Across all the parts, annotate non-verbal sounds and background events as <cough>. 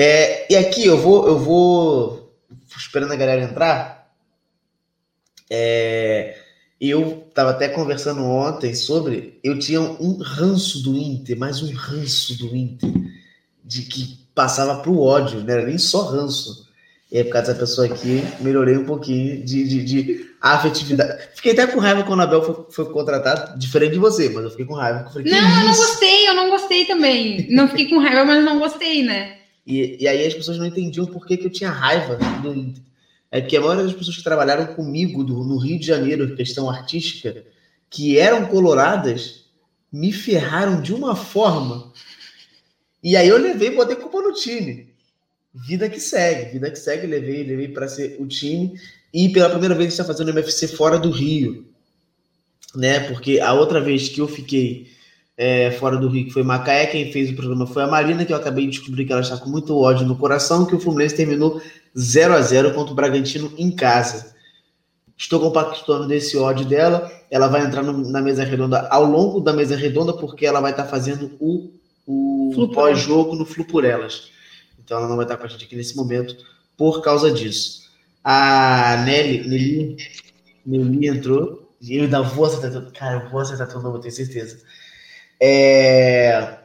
É, e aqui eu vou, eu vou esperando a galera entrar. É, eu estava até conversando ontem sobre. Eu tinha um ranço do Inter, mais um ranço do Inter, de que passava para o ódio, não era nem só ranço. E aí, por causa dessa pessoa aqui, melhorei um pouquinho de, de, de afetividade. Fiquei até com raiva quando o Abel foi, foi contratado, diferente de você, mas eu fiquei com raiva. Falei, não, eu não gostei, eu não gostei também. Não fiquei com raiva, mas não gostei, né? E, e aí as pessoas não entendiam por que, que eu tinha raiva do. É que a maioria das pessoas que trabalharam comigo do, no Rio de Janeiro, questão artística, que eram coloradas, me ferraram de uma forma. E aí eu levei botei culpa no time vida que segue, vida que segue, levei, levei para ser o time e pela primeira vez está fazendo MFC fora do Rio, né? Porque a outra vez que eu fiquei é, fora do Rio, que foi Macaé, quem fez o programa foi a Marina, que eu acabei de descobrir que ela está com muito ódio no coração, que o Fluminense terminou 0 a 0 contra o Bragantino em casa. Estou compactando desse ódio dela. Ela vai entrar no, na mesa redonda ao longo da mesa redonda, porque ela vai estar fazendo o, o pós-jogo no Flu por Elas. Então ela não vai estar com a gente aqui nesse momento por causa disso. A Nelly, Nelly, Nelly entrou. E eu ainda vou acertar. Cara, eu vou acertar tudo, não tenho certeza. É...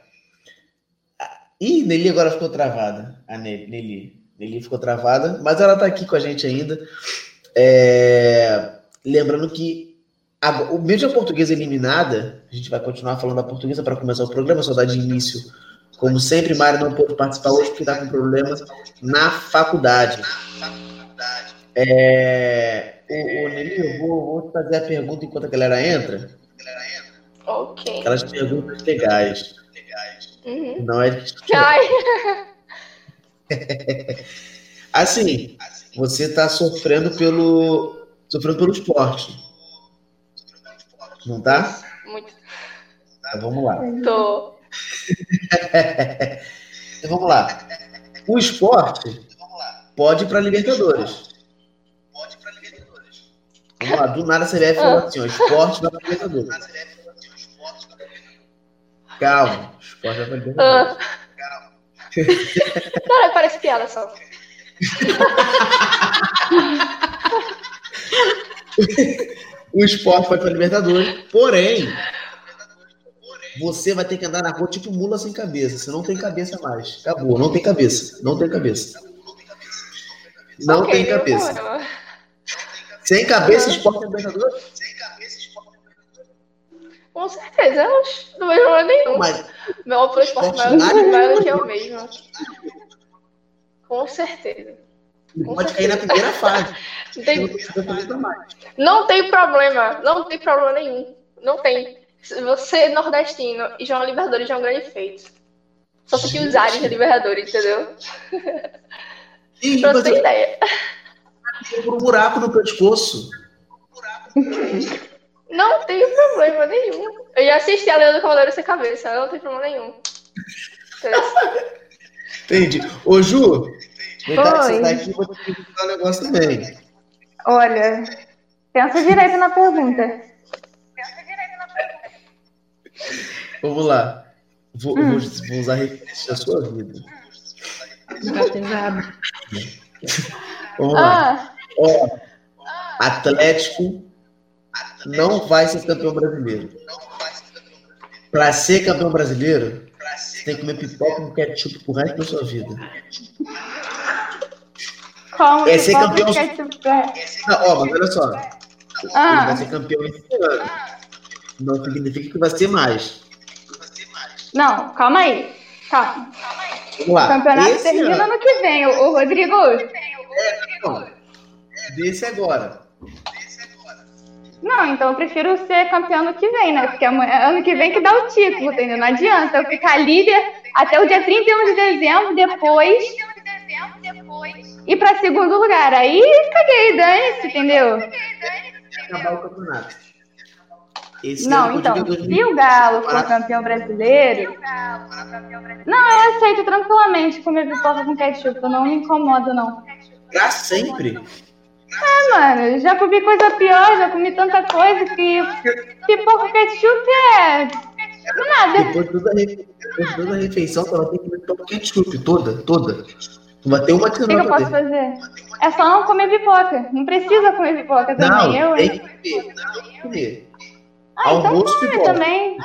Ih, Nelly agora ficou travada. A Nelly, Nelly. Ficou travada, mas ela está aqui com a gente ainda. É... Lembrando que a... o mesmo a portuguesa eliminada, a gente vai continuar falando da portuguesa para começar o programa, só dar de início como sempre, Mário não pôde participar hoje porque está com problemas na faculdade. É, o, o Nelly, eu vou, vou, fazer a pergunta enquanto a galera entra. Ok. Aquelas perguntas legais. Uhum. Não é de... <laughs> <laughs> Assim, você está sofrendo pelo sofrendo pelo esporte. Não tá? Muito. Tá, vamos lá. Tô. então, <laughs> vamos lá. O esporte pode ir para Libertadores. Vamos lá, do nada a CBF falou assim: ó, esporte vai para Libertadores. Calma, esporte vai para Libertadores. Calma. Cara, parece piada só. <laughs> o esporte vai para Libertadores, porém, você vai ter que andar na rua tipo mula sem cabeça. Você não tem cabeça mais. Acabou, não tem cabeça. Não tem cabeça. Não tem cabeça. Sem cabeça, esporte libertador? Sem cabeça, esporte Com certeza, não vejo problema nenhum. Mas, Meu outro esporte maior, maior do que eu mesmo. Com certeza. Com pode certeza. cair na primeira fase. <laughs> não, tem... não tem problema. Não tem problema nenhum. Não tem. Você nordestino e João Libertadores já é um grande feito. Só se que usarem de Libertadores, entendeu? Sim, pra você ter ideia. <laughs> Um buraco no pescoço. <laughs> Não tem problema nenhum. Eu já assisti a Leandro Cavaleiro sem cabeça, não tem problema nenhum. <laughs> Entendi. Ô, Ju, verdade, você tá aqui, vou te perguntar um negócio também. Olha, pensa direito na pergunta. Vamos lá. Vou, hum. vou, vou usar referência da sua vida. Tá pesado. Vamos lá. Ah. Ó, Atlético não vai ser campeão brasileiro. Para ser campeão brasileiro, você tem que comer pipoca com ketchup pro resto da sua vida. Como é ser campeão. Não, ó, mas olha só. Ah. Ele vai ser campeão esse ano. Não significa que vai ser mais. Não, calma aí. Calma. Vamos lá. O campeonato Esse termina ano... ano que vem, o, Rodrigo. É, não. Desse agora. Não, então eu prefiro ser campeão ano que vem, né? Porque é ano que vem que dá o título, entendeu? Não adianta eu ficar líder até o dia 31 de dezembro, depois. Ir pra segundo lugar. Aí caguei, dane-se, entendeu? Acabar o campeonato. Esse não, então, se o Galo for campeão brasileiro. Não, eu aceito tranquilamente comer pipoca com ketchup, eu não me incomodo, não. Pra sempre? É, mano, já comi coisa pior, já comi tanta coisa que pipoca ketchup é. Nada. Depois de toda a, refeição, ela tem que comer então ketchup, toda, toda. Não vai ter uma que você O que, eu posso fazer? É só não comer pipoca. Não precisa comer pipoca também. Não, eu, tem que comer. Tem que comer. Ah, então Almoço então também.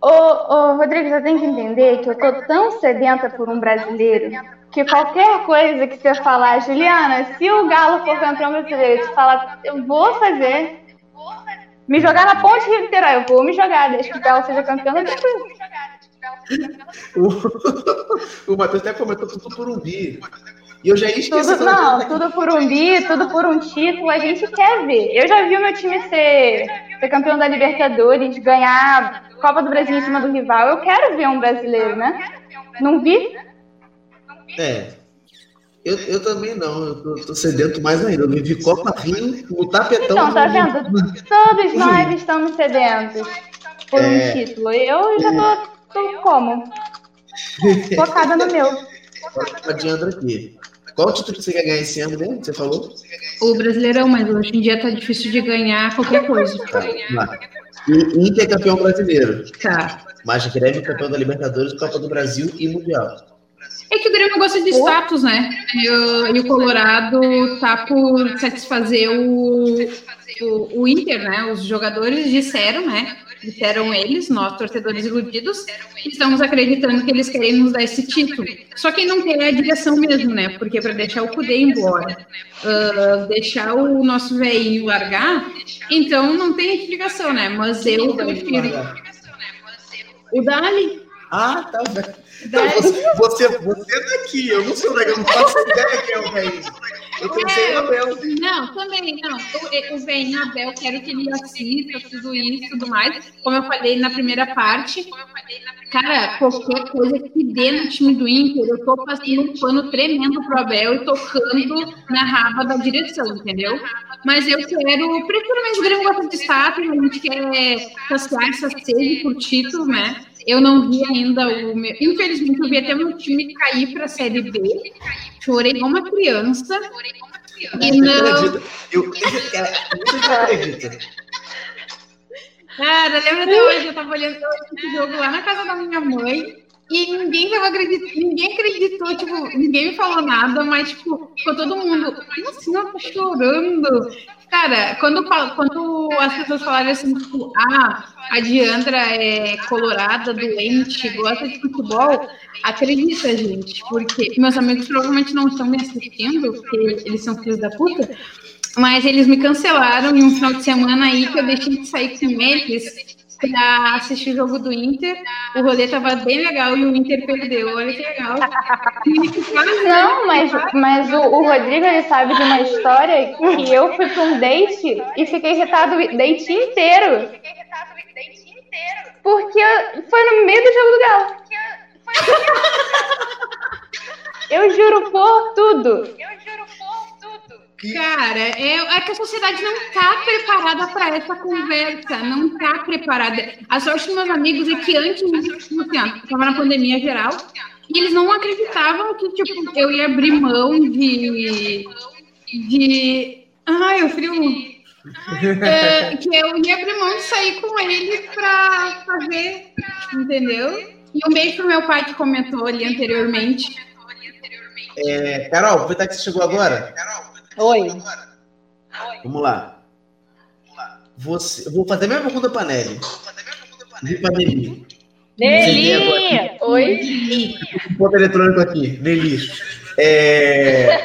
Ô, ô, Rodrigo, você tem que entender que eu tô tão sedenta por um brasileiro que qualquer coisa que você falar, Juliana, se o Galo for campeão brasileiro, falar, eu vou fazer. Me jogar na ponte de Niterói, eu vou me jogar, desde que o Galo seja campeão, eu o, <laughs> o Matheus até comentou tudo por um bi. E eu já esqueci. Tudo, não, tudo por um bi, tudo por um título, a gente quer ver. Eu já vi o meu time ser, ser campeão da Libertadores, ganhar Copa do Brasil em cima do rival. Eu quero ver um brasileiro, né? Não vi? É. Eu, eu também não, eu tô, tô sedento mais ainda. Eu vi Copa Rio, o tapetão. Então, tá vendo? Todos nós estamos sedentos por é... um título. Eu já tô, tô como? <laughs> Focada no meu. Adianta aqui. Qual título que você quer ganhar esse ano mesmo? Você falou? O Brasileirão, mas hoje em dia tá difícil de ganhar qualquer coisa. Tá, o Inter é campeão brasileiro. Tá. Mas Grêmio é campeão da Libertadores, Copa do Brasil e Mundial. É que o Grêmio gosta de status, né? E o, e o Colorado tá por satisfazer o, o, o, Inter, né? Os jogadores disseram, né? Disseram eles, nós, torcedores iludidos, estamos acreditando que eles querem nos dar esse título. Só quem não quer é a direção mesmo, né? Porque para deixar o Cudê embora, uh, deixar o nosso velhinho largar, então não tem explicação, né? Mas eu prefiro. O Dali. Ah, tá você, você, é daqui, eu não sou daqui, eu não faço ideia quem é o velho. Eu pensei é, Abel. Não, também, não. O, velho Abel, quero que ele assista tudo isso e tudo mais. Como eu falei na primeira parte, cara, qualquer coisa que dê no time do Inter, eu tô passando um pano tremendo pro Abel e tocando na raba da direção, entendeu? Mas eu quero, mesmo o Grêmio gosta de status, a gente quer saciar essa sede por título, né? Eu não vi ainda o meu. Infelizmente, eu vi até meu time cair para a Série B. Chorei como uma criança. E não. Eu, acredito. Cara, lembra até hoje? Eu tava olhando esse jogo lá na casa da minha mãe. E ninguém tava acreditando, ninguém acreditou, tipo, ninguém me falou nada, mas, tipo, ficou todo mundo, como assim ela tá chorando? Cara, quando, quando as pessoas falaram assim, tipo, ah, a Diandra é colorada, doente, gosta de futebol, acredita, gente, porque meus amigos provavelmente não estão me assistindo, porque eles são filhos da puta, mas eles me cancelaram em um final de semana aí que eu deixei de sair com eles para assistir o jogo do Inter. O rolê tava bem legal e o Inter perdeu. Olha que legal. Não, mas, mas o, o, Rodrigo ele sabe de uma história que eu fui para um date e fiquei irritado o date inteiro. Porque foi no meio do jogo do Galo. Eu juro por tudo. Eu juro por tudo. Cara, é, é que a sociedade não está preparada para essa conversa, não está preparada. A sorte dos meus amigos é que antes disso, assim, estava na pandemia geral, e eles não acreditavam que tipo, eu ia abrir mão de. de. Ai, o frio. <laughs> É, que eu ia abrir mão de sair com eles para fazer, entendeu? E um beijo pro meu pai que comentou ali anteriormente. É, Carol, aproveitar que você chegou agora. Oi. Vamos lá. Você, vou fazer a mesma pergunta para Nelly. Vi para Nelly. Nelly! Oi. Ponto eletrônico aqui. Nelly. É,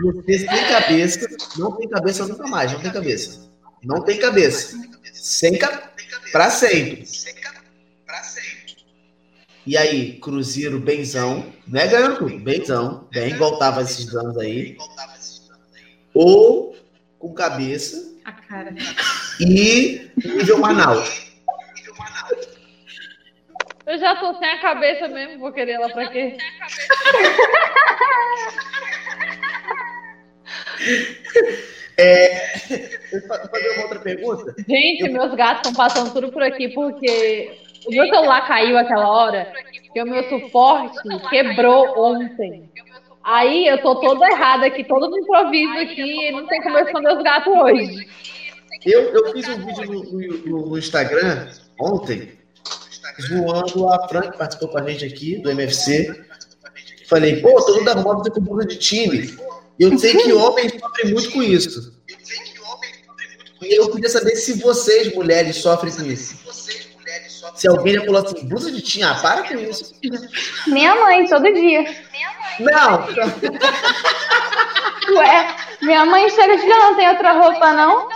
você tem cabeça, não tem cabeça nunca mais, não tem cabeça. Não tem cabeça. Sem ca... Para sempre. E aí, Cruzeiro, benzão, não é ganhando tudo, benzão, bem, igual tava esses anos aí. Ou com cabeça. A cara. E nível Manaus. Eu já tô sem a cabeça mesmo, vou querer lá pra quê? É, eu fazer uma outra pergunta. Gente, eu... meus gatos estão passando tudo por aqui porque o meu celular caiu aquela hora, que o meu suporte quebrou ontem. Aí eu tô toda errada aqui, todo no improviso aqui, não tem como eu esconder os gatos hoje. Eu, eu fiz um vídeo no, no, no Instagram ontem zoando a Fran, que participou com a gente aqui, do MFC. Falei, pô, todo mundo arrumado com bunda de time. E eu sei que homens sofrem muito com isso. E eu queria saber se vocês, mulheres, sofrem com isso. Se alguém já falou assim, blusa de tinha, ah, para com isso. Minha mãe, todo dia. Não. Ué, minha mãe chega e não tem outra roupa, não?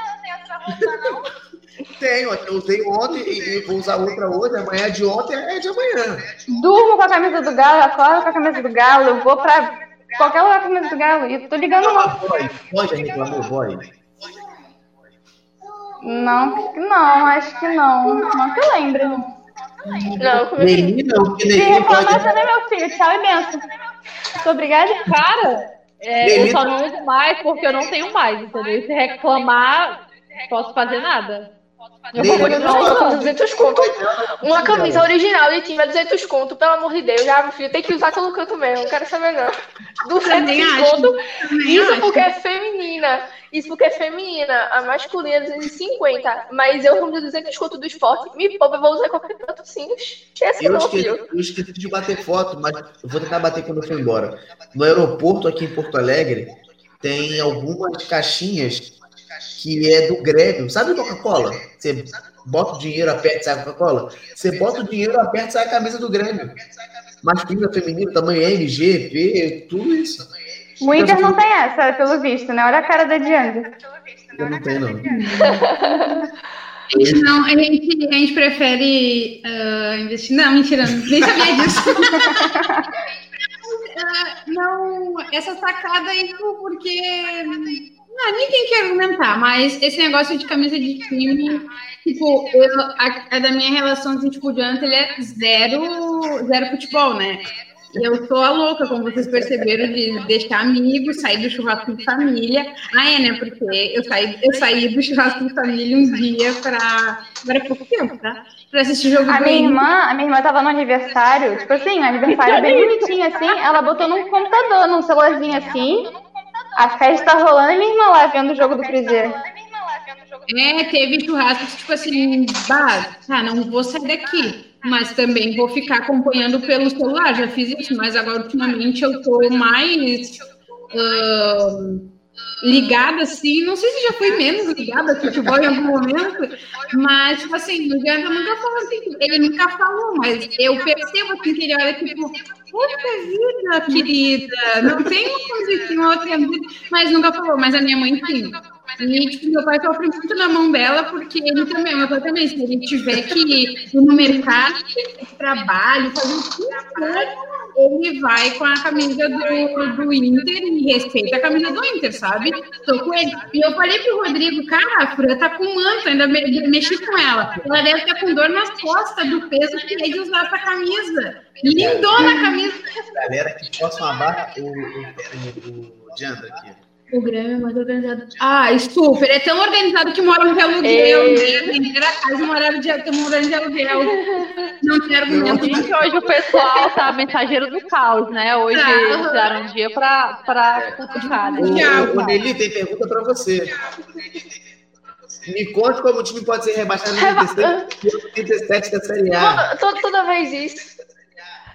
Tenho, eu usei ontem e vou usar outra hoje. Amanhã é de ontem, é de amanhã. Durmo com a camisa do Galo, acordo com a camisa do Galo, eu vou pra qualquer lugar com a camisa do Galo. E tô ligando lá. Pode, reclamou, boy. Não, não, acho que não. Não que eu lembre. Não, Menina, o que Se reclamar, você meu filho. Tchau e benção. Muito obrigada. Cara, é, eu só não uso mais porque eu não tenho mais, entendeu? Se reclamar, posso fazer nada. Eu vou continuar usando 200 conto. Uma camisa original de time é 200 conto, pelo amor de Deus. Já, meu filho, tem que usar pelo canto mesmo, não quero saber não. 200 conto. Isso porque é feminina. Isso porque é feminina. A masculina é 250. Mas eu, como 200 conto do esporte, me poupa, eu vou usar qualquer patrocínio. Esquece eu não, esqueci, filho. eu esqueci de bater foto, mas eu vou tentar bater quando eu for embora. No aeroporto aqui em Porto Alegre, tem algumas caixinhas que é do Grêmio. Sabe Coca-Cola? Você bota o dinheiro, aperta e sai a Coca-Cola? Você bota o dinheiro, aperta e sai a camisa do Grêmio. Masculino, feminino, tamanho M, G, P, tudo isso. O Inter não tem essa, pelo visto, né? Olha a cara da Diana. Eu não tenho, não. A <laughs> gente, não, a gente, a gente prefere ah, investir. Não, mentira, nem sabia disso. <laughs> <laughs> Ah, não, essa sacada aí porque. Não, nem tem que argumentar, mas esse negócio de camisa de time, tipo, eu, a, a da minha relação assim, tipo, o Jonathan, ele é zero, zero futebol, né? Eu sou a louca, como vocês perceberam, de deixar amigos, sair do churrasco de família. Ah, é, né? Porque eu saí, eu saí do churrasco de família um dia para. Agora é pouco tempo, tá? Pra assistir jogo A minha irmã, a minha irmã tava no aniversário, tipo assim, um aniversário bem bonitinho assim, ela botou num computador, num celularzinho assim. A festa rolando e minha irmã lá vendo o jogo do Cruzeiro. É, teve churrascos, tipo assim, bah, tá, não vou sair daqui, mas também vou ficar acompanhando pelo celular, já fiz isso, mas agora ultimamente eu tô mais ahn, ligada, assim, não sei se já fui menos ligada ao futebol em algum momento, mas, tipo assim, o Janta nunca falou assim, ele nunca falou, mas eu percebo assim que ele olha, tipo, puta vida, querida, não tem uma coisa assim, uma outra vida, mas nunca falou, mas a minha mãe sim. E, tipo, meu pai sofre muito na mão dela, porque ele também, meu pai também, se ele tiver que ir no mercado, trabalho, fazer que for, ele vai com a camisa do, do Inter e respeita a camisa do Inter, sabe? Tô com ele. E eu falei pro Rodrigo, cara, a Fran tá com manto, ainda me- mexi com ela. Ela deve estar com dor nas costas do peso que é de usar essa camisa. Lindona a camisa. Galera que possa uma barra, o, o, o, o Diandra aqui. O Grêmio é mais organizado. Ah, super. É tão organizado que moram de aluguel. Ei. né? Vender a casa moraram de, tão morando de aluguel. Não tem argumento. Gente, hoje o pessoal tá mensageiro do caos, né? Hoje Tá. eles tiraram um dia pra, pra cutucar, né? O, Thiago. o Nelly tem pergunta para você. Me conte como o time pode ser rebaixado no 36 e 37 da Série A. Toda vez isso.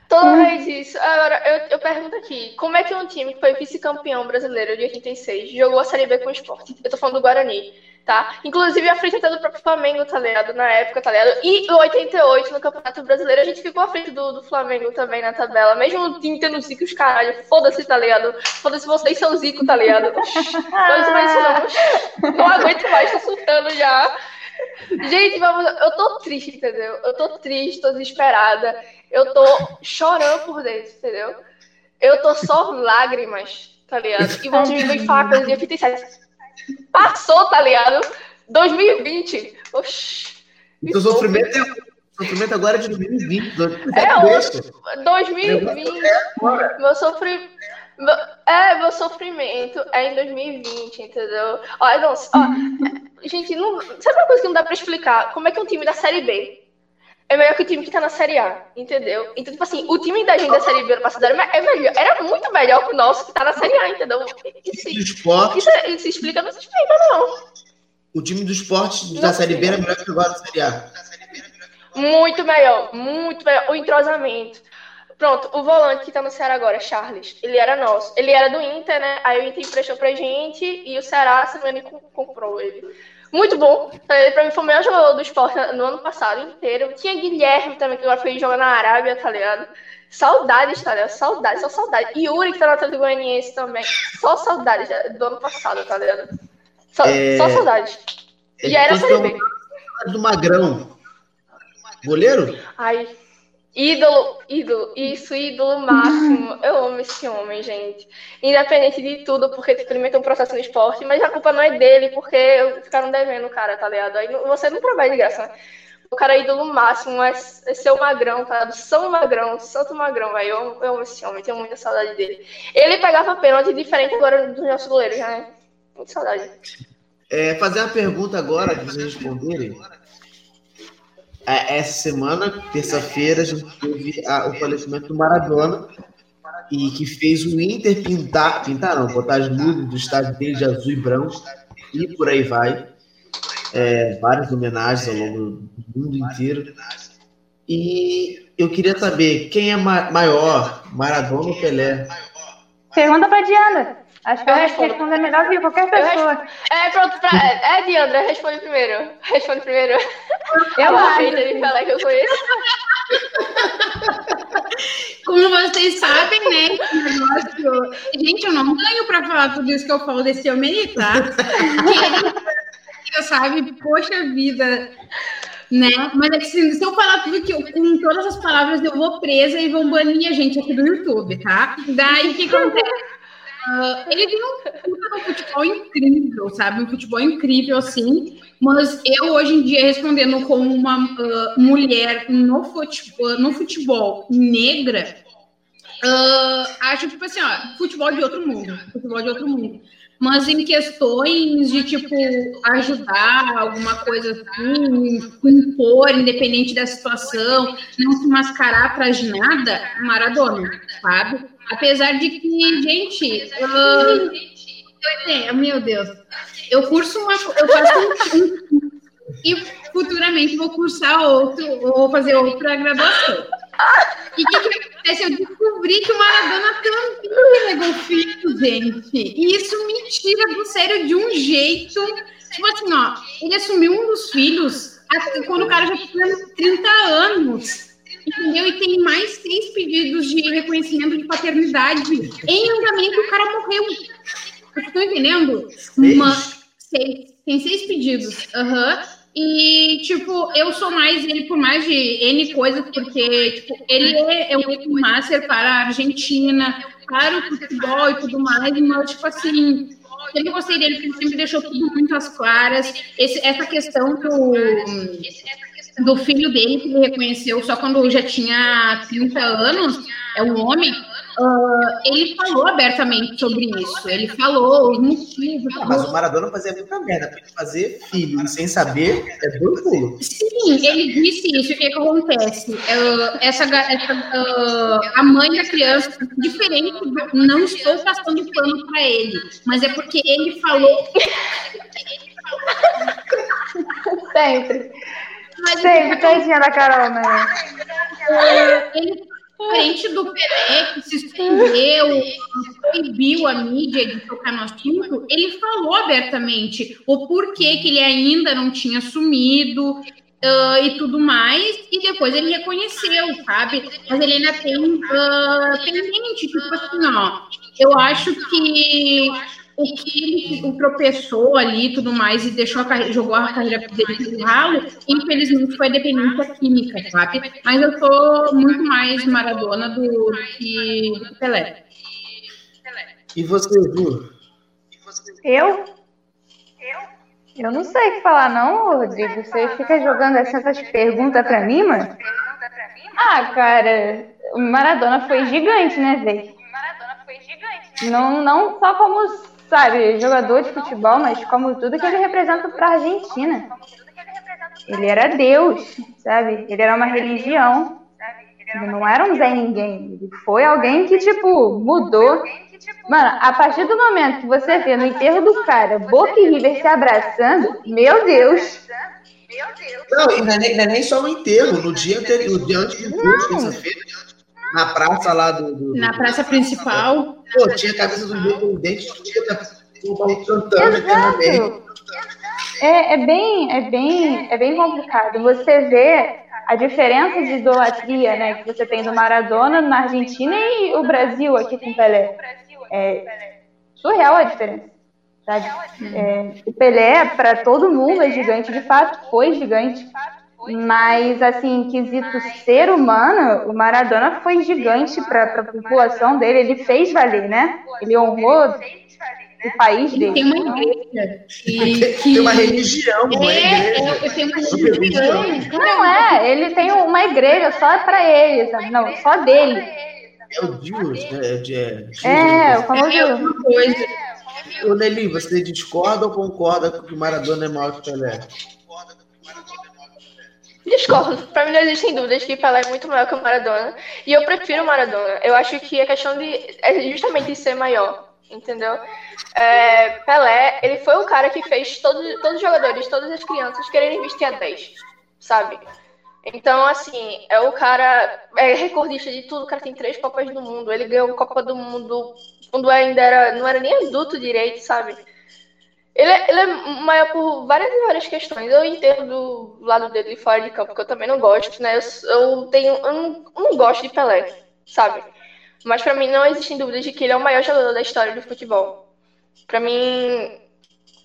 Toda vez isso. Agora, eu, eu pergunto aqui, como é que um time que foi vice-campeão brasileiro de 86 jogou a Série B com o esporte? Eu tô falando do Guarani, tá? Inclusive, a frente até do próprio Flamengo, tá ligado? Na época, tá ligado? E o 88 no Campeonato Brasileiro, a gente ficou à frente do, do Flamengo também na tabela. Mesmo o time tendo zico, os caralho. Foda-se, tá ligado? Foda-se vocês, seu zico, tá ligado? <laughs> Não não. Não aguento mais, tô surtando já. Gente, vamos, eu tô triste, entendeu? Eu tô triste, tô desesperada. Eu tô chorando por dentro, entendeu? Eu tô só lágrimas, tá ligado? E me vêm falar coisa de 87. Passou, tá ligado? 2020. Oxi. me O sofrimento, é, sofrimento agora é de 2020. do- É deixa. 2020. Agora, Meu sofrimento. É, meu sofrimento é em 2020, entendeu? Olha, não, ó, gente, não, sabe uma coisa que não dá pra explicar? Como é que um time da Série B é melhor que o time que tá na Série A, entendeu? Então, tipo assim, o time da gente da Série B ano passado era, é melhor, era muito melhor que o nosso que tá na Série A, entendeu? Isso, o esporte, isso, isso explica, não se explica, não. o time do esporte da Série B era melhor que agora da Série A. Muito melhor, muito melhor. O entrosamento. Pronto, o volante que tá no Ceará agora, Charles, ele era nosso. Ele era do Inter, né? Aí o Inter emprestou pra gente e o Ceará, se não me comprou ele. Muito bom. Ele pra mim foi o melhor jogador do esporte no ano passado inteiro. Tinha Guilherme também, que agora foi jogar na Arábia, tá ligado? Saudades, tá ligado? Saudades, só saudades. Yuri, que tá no Atlético Goianiense também. Só saudades do ano passado, tá ligado? Só, é... só saudades. E era Série B. Do Magrão. Goleiro? Ai, ídolo, ídolo, isso, ídolo máximo. Eu amo esse homem, gente. Independente de tudo, porque experimentou um processo no esporte, mas a culpa não é dele, porque ficaram devendo o cara, tá ligado? Aí você não provém de graça, né? O cara é ídolo máximo, mas é seu magrão, tá? São Magrão, Santo Magrão, velho. Eu, eu amo esse homem, tenho muita saudade dele. Ele pegava pênalti diferente agora dos nossos goleiros, né? Muita saudade. É, fazer uma pergunta agora, que vocês responderem. É, essa semana, terça-feira, a gente teve a, o falecimento do Maradona e que fez o Inter pintar, pintar não, botar as luzes do estádio dele de azul e branco e por aí vai. É, várias homenagens ao longo do mundo inteiro. E eu queria saber quem é ma maior, Maradona ou Pelé? Pergunta para Diana. Acho que eu, eu respondo. responder melhor que qualquer pessoa. É, pronto, pra... é, é Diandra, responde primeiro. Responde primeiro. Eu acho. de falar que eu conheço. Como vocês sabem, né? Negócio... Gente, eu não ganho pra falar tudo isso que eu falo desse homem tá? Quem sabe, poxa vida. Né? Mas é que se, se eu falar tudo que eu, com todas as palavras, eu vou presa e vão banir a gente aqui do YouTube, tá? Daí o que acontece? Uh, ele tem um, um futebol incrível, sabe? Um futebol incrível, assim. Mas eu, hoje em dia, respondendo como uma uh, mulher no futebol, no futebol negra, uh, acho, tipo assim, ó, futebol de outro mundo. Futebol de outro mundo. Mas em questões de, tipo, ajudar alguma coisa assim, impor, independente da situação, não se mascarar para nada, Maradona, sabe? Apesar de que, gente, eu, meu Deus, eu curso uma, eu faço um, e futuramente vou cursar outro, ou fazer outra graduação. E o que, que acontece? Eu descobri que o Maradona também negou filho, gente. E isso me tira do sério de um jeito. Tipo assim, ó, ele assumiu um dos filhos quando o cara já tinha 30 anos. Entendeu? E tem mais seis pedidos de reconhecimento de paternidade em andamento. O cara morreu. Vocês estão entendendo? Uma, seis. Tem seis pedidos. Aham. Uhum. E, tipo, eu sou mais ele por mais de N coisas, porque, tipo, ele é, é um master para a Argentina, para o futebol e tudo mais, mas, tipo assim, eu gostei dele, porque ele sempre deixou tudo muito às claras. Esse, essa questão do do filho dele, que ele reconheceu só quando já tinha 30 anos, é um homem, uh, ele falou abertamente sobre isso. Ele falou os motivos. mas o Maradona fazia muita merda, porque fazer filho sem saber é duro pulo. Sim, ele disse isso. O que, que acontece? Uh, essa, essa uh, a mãe da criança, diferente, não estou passando pano para ele, mas é porque ele falou. Sempre. Mas Sempre, tadinha da Carol, né? Ele, diferente do Pelé, que se escondeu, proibiu a mídia de tocar no assunto, ele falou abertamente o porquê que ele ainda não tinha sumido, Uh, e tudo mais, e depois ele reconheceu, sabe? Mas ele ainda tem uh, pendente, tipo assim, ó. Eu acho que o que ele tropeçou ali e tudo mais e deixou a carreira, jogou a carreira dele no ralo, infelizmente foi dependência química, sabe? Mas eu sou muito mais Maradona do, do, que, Pelé. E você, Ju? Eu? Eu? Eu não sei o que falar, não, Rodrigo. Você fica jogando essas perguntas pra mim, mano? Ah, cara, o Maradona foi gigante, né, velho? Não, não só como sabe, jogador de futebol, mas como tudo que ele representa para a Argentina. Ele era Deus, sabe? Ele era uma religião. Ele não era um Zé Ninguém. Ele foi alguém que, tipo, mudou. Mano, a partir do momento que você vê no enterro do cara Boca e River se abraçando, meu Deus. Não, e não é, nem, é nem só o enterro, no dia anterior, no dia antes do curso, terça-feira, na praça lá do. do na praça principal. Pô, tinha a cabeça do Independente, tinha o cantando eternamente. É, é, bem, é, bem, é bem complicado. Você vê a diferença de idolatria né, que você tem do Maradona na Argentina e o Brasil aqui com o Pelé. É surreal a diferença. Sabe? É, o Pelé, para todo mundo, é gigante, de fato, foi gigante. Mas, assim, em quesito ser humano, o Maradona foi gigante para a população dele. Ele fez valer, né? Ele honrou o país dele. Tem uma igreja. Que, tem uma religião, uma é, igreja. É, uma religião. Não é, ele tem uma igreja só para ele, sabe? Não, só dele. É o Deus, né? É, é, é o famoso. É uma coisa. Ô, Nelly, você discorda ou concorda que o Maradona é maior que o Pelé? Discordo. Para mim não existem dúvidas que Pelé é muito maior que o Maradona. E eu prefiro o Maradona. Eu acho que a questão de é justamente ser maior entendeu? É, Pelé, ele foi o cara que fez todo, todos os jogadores, todas as crianças quererem vestir a 10, sabe? Então, assim, é o cara, é recordista de tudo, o cara tem três Copas do Mundo, ele ganhou Copa do Mundo quando ainda era, não era nem adulto direito, sabe? Ele é, ele é maior por várias e várias questões. Eu entendo do lado dele fora de campo, que eu também não gosto, né? Eu, eu tenho, eu não, eu não gosto de Pelé, sabe? Mas para mim não existem dúvidas de que ele é o maior jogador da história do futebol. Para mim,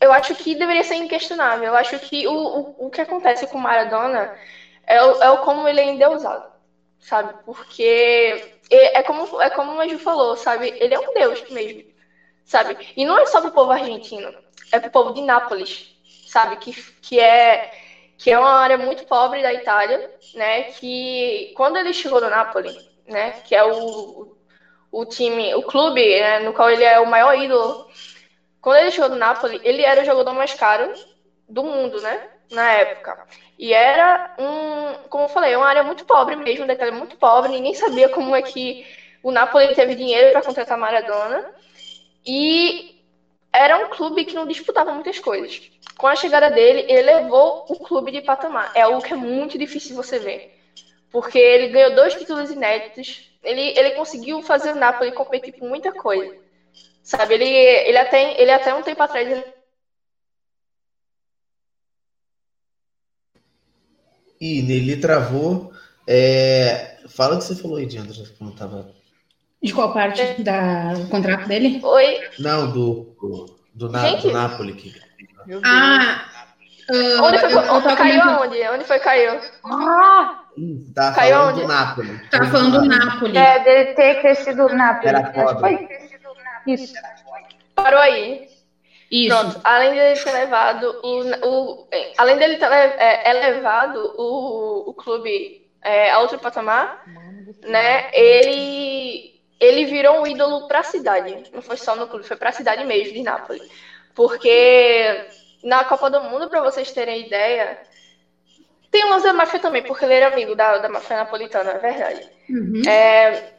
eu acho que deveria ser inquestionável. Eu acho que o, o, o que acontece com Maradona é o, é o como ele é endeusado, sabe? Porque é, como, é como o Maju falou, sabe? Ele é um deus mesmo, sabe? E não é só pro povo argentino, é pro povo de Nápoles, sabe? Que, que é que é uma área muito pobre da Itália, né? Que quando ele chegou no Nápoles, né? Que é o, o time, o clube, né, no qual ele é o maior ídolo. Quando ele chegou no Napoli, ele era o jogador mais caro do mundo, né? Na época. E era um, como eu falei, uma área muito pobre mesmo, daquela muito pobre, ninguém sabia como é que o Napoli teve dinheiro para contratar Maradona. E era um clube que não disputava muitas coisas. Com a chegada dele, ele levou o clube de patamar. É algo que é muito difícil você ver. Porque ele ganhou dois títulos inéditos, ele, ele conseguiu fazer o Napoli competir com muita coisa. Sabe, ele, ele, até, ele até um tempo atrás. Ele... Ih, Nelly travou. É... Fala o que você falou aí, Diandra, que não tava. De qual parte é. da, do contrato dele? Oi? Não, do, do, do, Na, do Napoli. Que... Ah! Uh, onde foi, eu, eu caiu aonde? Onde foi caiu? Ah! Tá Caiu falando onde? do Napoli. Tá falando do Napoli. É, dele ter crescido o Napoli. Era pobre. Isso. Parou aí. Isso. Pronto, além dele ter levado o, o além dele ter é, elevado o, o clube é, a outro patamar, né? Ele ele virou um ídolo para a cidade. Não foi só no clube, foi para a cidade mesmo de Nápoles. Porque na Copa do Mundo, para vocês terem ideia, tem o lance da máfia também, porque ele era amigo da, da máfia napolitana, é verdade. Uhum. É,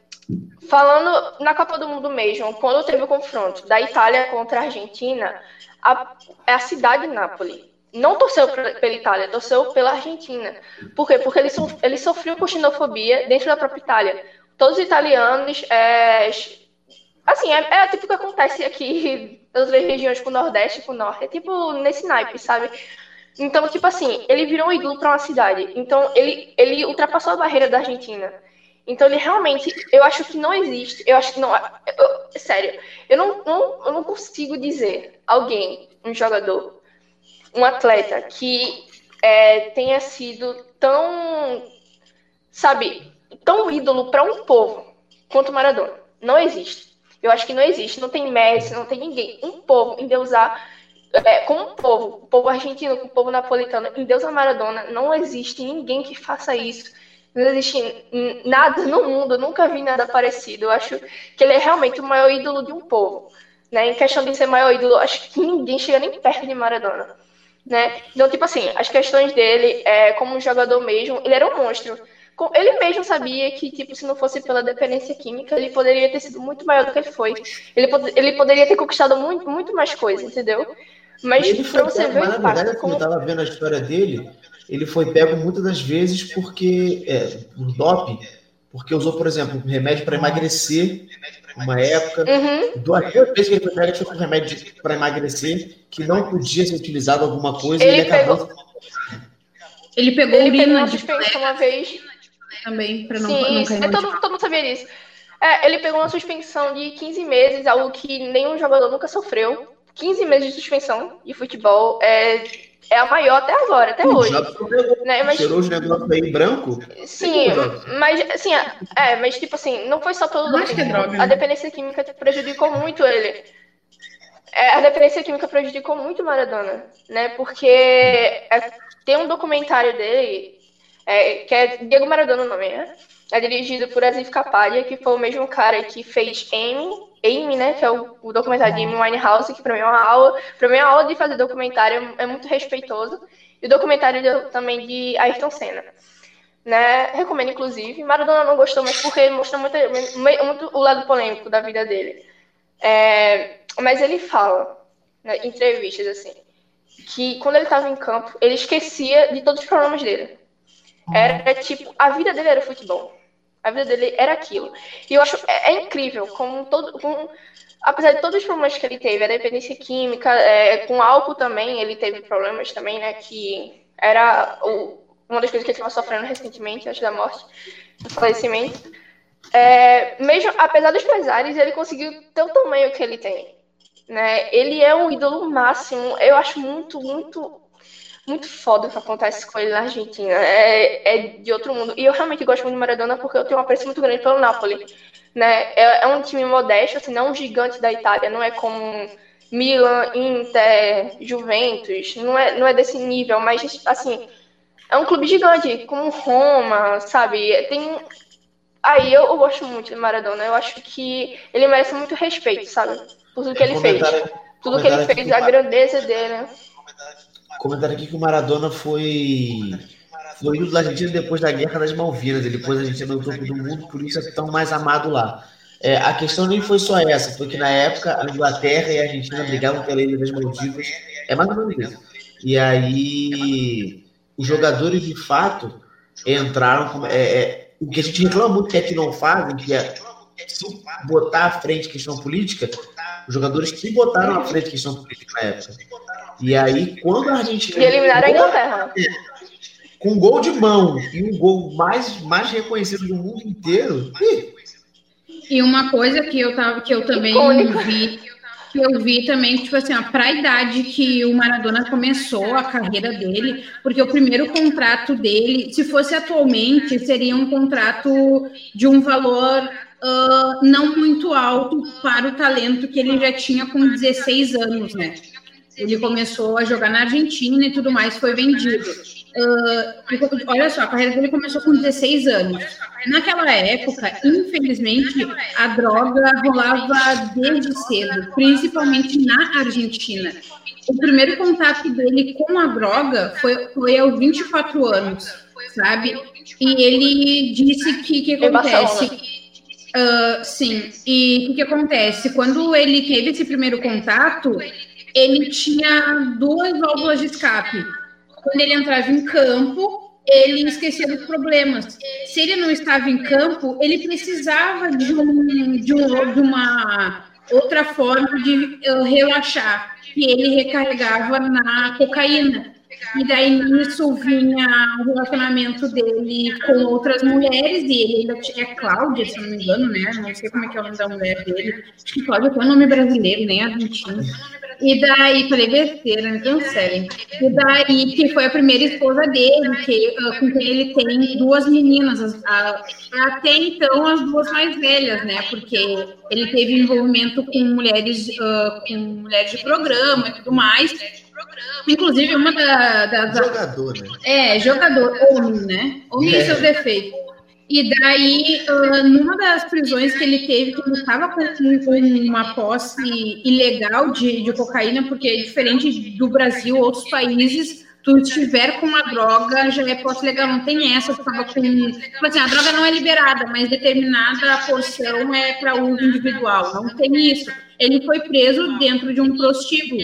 falando na Copa do Mundo mesmo, quando teve o confronto da Itália contra a Argentina, a, é a cidade de Nápoles não torceu pela Itália, torceu pela Argentina. Por quê? Porque ele, ele sofreu com xenofobia dentro da própria Itália. Todos os italianos. É, assim, é, é tipo o que acontece aqui <laughs> nas regiões, pro Nordeste, pro Norte. É tipo nesse naipe, sabe? Então, tipo assim, ele virou um ídolo para uma cidade. Então, ele, ele ultrapassou a barreira da Argentina. Então, ele realmente, eu acho que não existe, eu acho que não, eu, sério, eu não, não, eu não consigo dizer alguém, um jogador, um atleta que é, tenha sido tão, sabe, tão ídolo para um povo quanto Maradona. Não existe. Eu acho que não existe. Não tem Messi, não tem ninguém. Um povo em usar é, como um povo, o povo argentino, o povo napolitano, em Deus a Maradona, não existe ninguém que faça isso. Não existe nada no mundo, nunca vi nada parecido. Eu acho que ele é realmente o maior ídolo de um povo. Né? Em questão de ser maior ídolo, acho que ninguém chega nem perto de Maradona. Né? Então, tipo assim, as questões dele, é, como jogador mesmo, ele era um monstro. Ele mesmo sabia que, tipo, se não fosse pela dependência química, ele poderia ter sido muito maior do que ele foi. Ele, pod ele poderia ter conquistado muito, muito mais coisas, entendeu? Mas ele pra você ver mas, na verdade, assim, como... eu tava vendo a história dele, ele foi pego muitas das vezes porque é, por doping, porque usou, por exemplo, remédio para emagrecer uma época. Uhum. Duas vezes que ele foi pego, foi com remédio para emagrecer que não podia ser utilizado alguma coisa ele, ele acabou. Pegou... Ele pegou ele urina pegou de uma vez também para não, Sim, não cair é, todo, todo mundo sabia disso. É, ele pegou uma suspensão de 15 meses, algo que nenhum jogador nunca sofreu. 15 meses de suspensão de futebol é, é a maior até agora, até hoje. Já né? mas, tirou os negócios aí branco? Sim, mas assim, é, mas tipo assim, não foi só pelo doping. É droga, né? A dependência química prejudicou muito ele. É, a dependência química prejudicou muito o Maradona, né? Porque é, tem um documentário dele, é, que é Diego Maradona o nome, né? É dirigido por Asif Kapadia, que foi o mesmo cara que fez Amy, Amy, né? Que é o, o documentário de Amy Winehouse, que para mim é uma aula. Para mim, a aula de fazer documentário é muito respeitoso. E o documentário de, também de Ayrton Senna. Né? Recomendo, inclusive. Maradona não gostou, mas porque ele mostra muito, muito o lado polêmico da vida dele. É, mas ele fala, né, em entrevistas, assim, que quando ele estava em campo, ele esquecia de todos os problemas dele. Era tipo, a vida dele era futebol. A vida dele era aquilo. E eu acho é, é incrível como todo. Com, apesar de todos os problemas que ele teve, a dependência química, é, com álcool também, ele teve problemas também, né? Que era o, uma das coisas que ele estava sofrendo recentemente, antes da morte, do falecimento. É, mesmo apesar dos pesares, ele conseguiu ter o tamanho que ele tem. Né? Ele é um ídolo máximo. Eu acho muito, muito muito foda que acontece com ele na Argentina. É, é de outro mundo. E eu realmente gosto muito do Maradona porque eu tenho um apreço muito grande pelo Napoli. Né? É, é um time modesto, assim, não um gigante da Itália, não é como Milan, Inter, Juventus, não é, não é desse nível, mas assim, é um clube gigante, como Roma, sabe? Tem. Aí eu, eu gosto muito do Maradona, eu acho que ele merece muito respeito, sabe? Por tudo que ele fez. Tudo que ele fez, a grandeza dele, né? Comentaram aqui que o Maradona foi ídolo da Argentina depois da Guerra das Malvinas. Ele pôs a Argentina no topo do mundo, por isso é tão mais amado lá. É, a questão nem foi só essa, foi que na época a Inglaterra e a Argentina brigavam pela Ilha das Maldivas. É mais ou menos isso. E aí os jogadores de fato entraram. É, é, o que a gente reclama muito que é que não fazem, que é se botar à frente questão política, os jogadores que botaram à frente questão política na época. E aí, quando a Argentina. E eliminaram a Inglaterra. Com um gol de mão e um gol mais, mais reconhecido do mundo inteiro. E uma coisa que eu, tava, que eu também Icônico. vi, que eu vi também, tipo assim, para a idade que o Maradona começou a carreira dele, porque o primeiro contrato dele, se fosse atualmente, seria um contrato de um valor uh, não muito alto para o talento que ele já tinha com 16 anos, né? Ele começou a jogar na Argentina e tudo mais, foi vendido. Uh, olha só, a carreira dele começou com 16 anos. Naquela época, infelizmente, a droga rolava desde cedo, principalmente na Argentina. O primeiro contato dele com a droga foi, foi aos 24 anos, sabe? E ele disse que que acontece? Uh, sim, e o que, que acontece? Quando ele teve esse primeiro contato, ele tinha duas válvulas de escape. Quando ele entrava em campo, ele esquecia dos problemas. Se ele não estava em campo, ele precisava de, um, de, um, de uma outra forma de uh, relaxar, que ele recarregava na cocaína. E daí nisso vinha o relacionamento dele com outras mulheres, e ele ainda tinha é Cláudia, se não me engano, né? Não sei como é que é o nome da mulher dele. Acho que Cláudia um nome brasileiro, nem argentino. E daí, falei besteira, me cancelem. E daí, que foi a primeira esposa dele, que, uh, com quem ele tem duas meninas, até então as duas mais velhas, né? Porque ele teve envolvimento com mulheres, uh, com mulheres de programa e tudo mais. Inclusive, uma da, das. Jogador, né? É, jogador, homem, né? Homem é. e seus defeitos. E daí, uh, numa das prisões que ele teve, que ele estava com, com, uma posse ilegal de, de cocaína, porque diferente do Brasil, outros países, tu estiver com uma droga, já é posse legal, não tem essa, tu tava com... Tipo assim, a droga não é liberada, mas determinada porção é para uso individual, não tem isso. Ele foi preso dentro de um prostíbulo,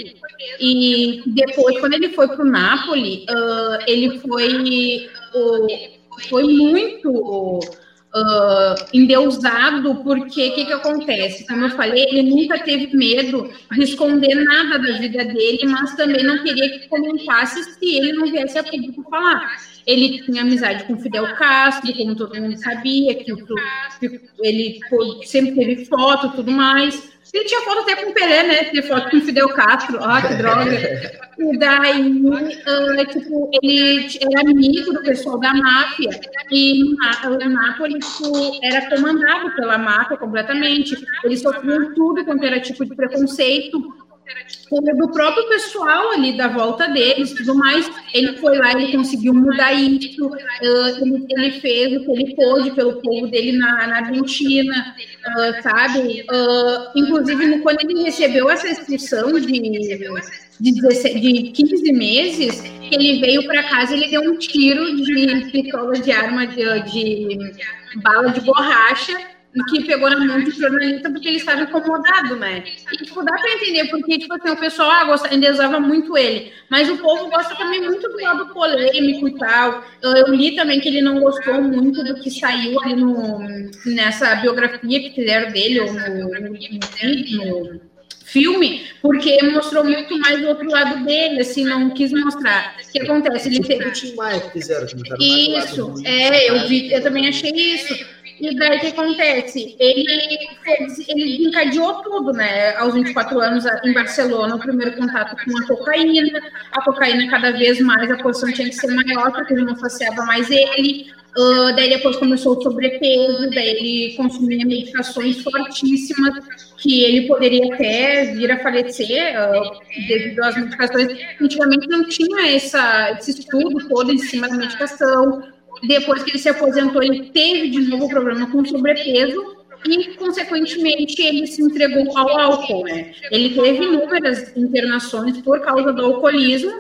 E depois, quando ele foi para o Napoli, uh, ele foi, uh, foi muito uh, endeusado, porque o que, que acontece? Como eu falei, ele nunca teve medo de esconder nada da vida dele, mas também não queria que comentasse se ele não viesse a público falar. Ele tinha amizade com Fidel Castro, como todo mundo sabia, que, ele sempre teve foto e tudo mais. Ele tinha foto até com o Pelé, né? Tinha foto com o Fidel Castro. Ah, que droga. E daí, uh, tipo, ele era amigo do pessoal da máfia. E o Nápoles tipo, era comandado pela máfia completamente. Eles sofriam tudo quanto era tipo de preconceito do próprio pessoal ali da volta deles, tudo mais. Ele foi lá, ele conseguiu mudar isso, ele, ele, fez o que ele pôde pelo povo dele na, na Argentina, sabe? Inclusive, quando ele recebeu essa expulsão de, de, 16, de 15 meses, ele veio para casa, ele deu um tiro de pistola de arma de, de bala de borracha que pegou na mão de jornalista porque ele estava incomodado, né? E, tipo, dá para entender porque, tipo assim, o pessoal ah, gosta, endeusava muito ele. Mas o povo gosta também muito do lado polêmico e tal. Eu, eu, li também que ele não gostou muito do que saiu ali no, nessa biografia que fizeram dele, ou no, no, filme, porque mostrou muito mais o outro lado dele, assim, não quis mostrar. O que acontece? Ele teve... Isso, é, eu vi, eu também achei isso. E daí o que acontece? Ele, ele tudo, né? Aos 24 anos em Barcelona, o primeiro contato com a cocaína. A cocaína, cada vez mais, a porção tinha que ser maior, porque ele não faceava mais ele. Uh, daí depois começou o sobrepeso, daí ele consumia medicações fortíssimas, que ele poderia até vir a falecer uh, devido às medicações. Antigamente não tinha essa, esse estudo todo em cima da medicação depois que ele se aposentou, ele teve de novo problema com sobrepeso e, consequentemente, ele se entregou ao álcool. Né? Ele teve inúmeras internações por causa do alcoolismo.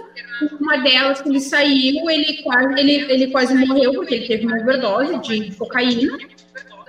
Uma delas que ele saiu, ele quase, ele, ele quase morreu porque ele teve uma overdose de, cocaína.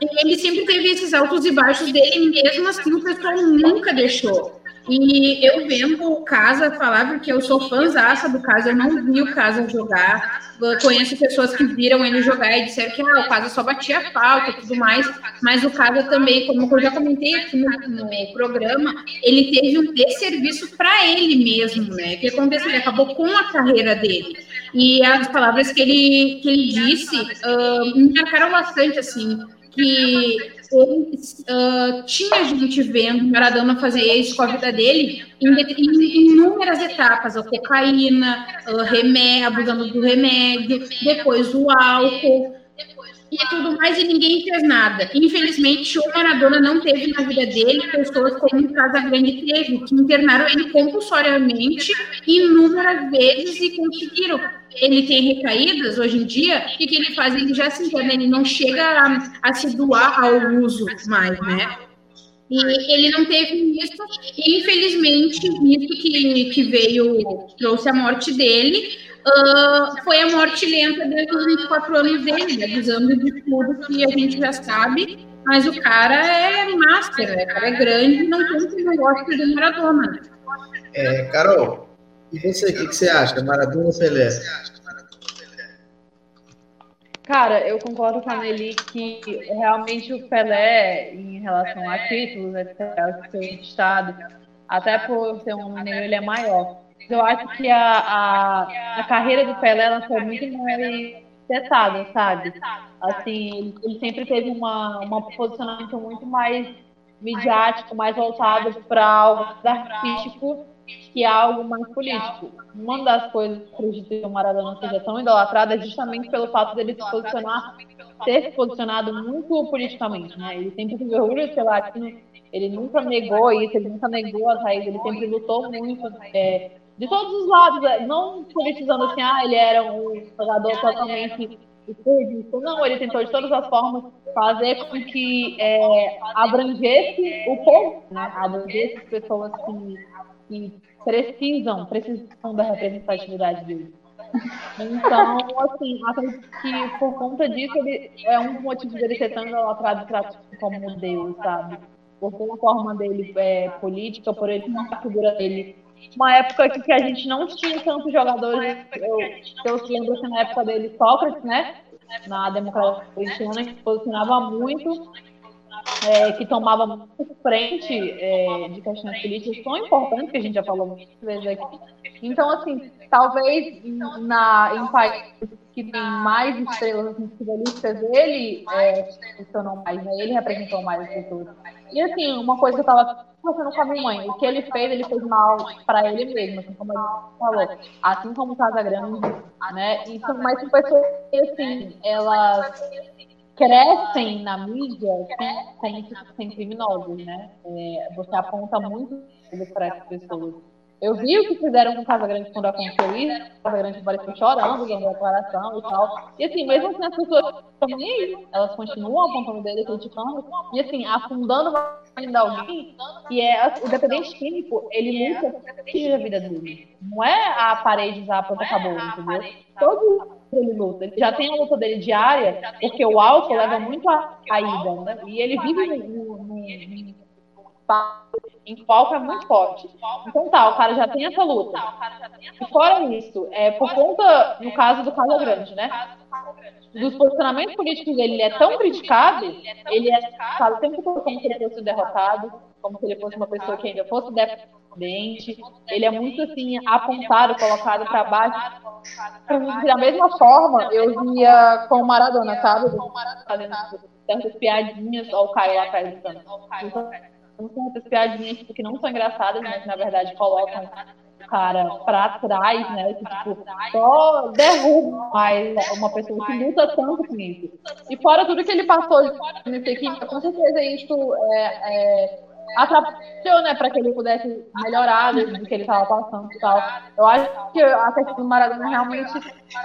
E ele sempre teve esses altos e baixos dele, mesmo assim o pessoal nunca deixou. E eu vendo o Casa falar, porque eu sou fãzaça do Casa, eu não vi o Casa jogar. Eu conheço pessoas que viram ele jogar e disseram que ah, o Casa só batia falta e tudo mais, mas o Casa também, como eu já comentei aqui no, no programa, ele teve um desserviço para ele mesmo, né? O que aconteceu? Ele acabou com a carreira dele. E as palavras que ele, que ele disse uh, me marcaram bastante, assim, que ele uh, tinha gente vendo Maradona fazer isso com a vida dele em, em inúmeras etapas, a cocaína, uh, remédio, abusando do remédio, depois o álcool e tudo mais, e ninguém fez nada. Infelizmente, o Maradona não teve na vida dele pessoas como o Casagrande teve, que internaram ele compulsoriamente inúmeras vezes e conseguiram ele tem recaídas hoje em dia, e que ele faz? Ele já se interna, ele não chega a, a se doar ao uso mais, né? E ele não teve isso, e infelizmente, isso que, que veio, trouxe a morte dele, uh, foi a morte lenta desde os 24 anos dele, avisando de tudo que a gente já sabe, mas o cara é master, né? o cara é grande, não tem que não gosta do Maradona. É, Carol, e você, o que, que, você acha? Maradona ou Pelé? Cara, eu concordo com a Nelly que realmente o Pelé, em relação a títulos, etc., seu estado, até por ser um negro, ele é maior. Eu acho que a, a, a carreira do Pelé ela foi muito mais setada, sabe? Assim, ele, sempre teve uma, uma posicionamento muito mais midiático, mais voltado para algo artístico que algo mais político. Uma das coisas que que o Maradona seja tão idolatrado é justamente pelo fato dele se posicionar, ter se posicionado muito politicamente, né? Ele sempre teve orgulho de ser latino, ele nunca negou isso, ele nunca negou as raízes, ele sempre lutou muito é, de todos os lados, é, não politizando assim, ah, ele era um jogador totalmente esquerdista, não, ele tentou de todas as formas fazer com que é, abrangesse o povo, né? abrangesse pessoas que que precisam, precisam da representatividade dele. Então, assim, acredito que por conta disso ele é um motivo dele ser tão idolatrado como Deus, sabe? Por toda a forma dele é, política, por ele uma figura dele uma época que, que a gente não tinha tantos jogadores. Eu, eu lembro que na época dele, Sócrates, né? Na democracia cristiana, que posicionava muito, é, que tomava muito frente é, de questões políticas tão importantes que a gente já falou muitas vezes aqui. Então, assim, talvez na, em países que tem mais estrelas individualistas, ele é, funcionou mais, né? ele representou mais as pessoas. E assim, uma coisa que eu estava conversando com a minha mãe, o que ele fez, ele fez mal para ele mesmo, assim como a falou. Assim como Casa Grande, né? Então, mas são pessoas que, assim, elas crescem na mídia sem, criminosos, né? É, você aponta muito para essas pessoas. Eu vi o que fizeram com Casa Grande quando aconteceu isso. Casa Grande apareceu chorando, dando declaração e tal. E assim, mesmo assim, as pessoas estão nem aí. Elas continuam apontando dele, criticando. E assim, afundando ainda alguém. E é o dependente químico, ele luta pela vida dele. Não é a parede já pronto, acabou, entendeu? Todo ele luta. Ele já tem a luta dele diária, porque o álcool leva muito a caída, né? E ele vive no, no em palco é muito forte. Então tá, o cara já tem essa luta. E fora isso, é, por conta, no caso do Casa Grande, né? Dos posicionamentos políticos dele, ele é tão criticado, ele é sempre como se ele fosse derrotado, como se ele fosse uma pessoa que ainda fosse dependente. Ele é muito assim, apontado, colocado para baixo. Da mesma forma, eu via com o Maradona, sabe? Fazendo certas piadinhas, ó, o Caio lá atrás gritando. Então, essas piadinhas tipo, que não são engraçadas, mas na verdade colocam o cara pra trás, né? Que tipo, só derruba mais uma pessoa que luta tanto com isso. E fora tudo que ele passou nesse aqui, com certeza isso é, é atrapalhou, né, para que ele pudesse melhorar do que ele estava passando e tal. Eu acho que a questão do Maradona realmente,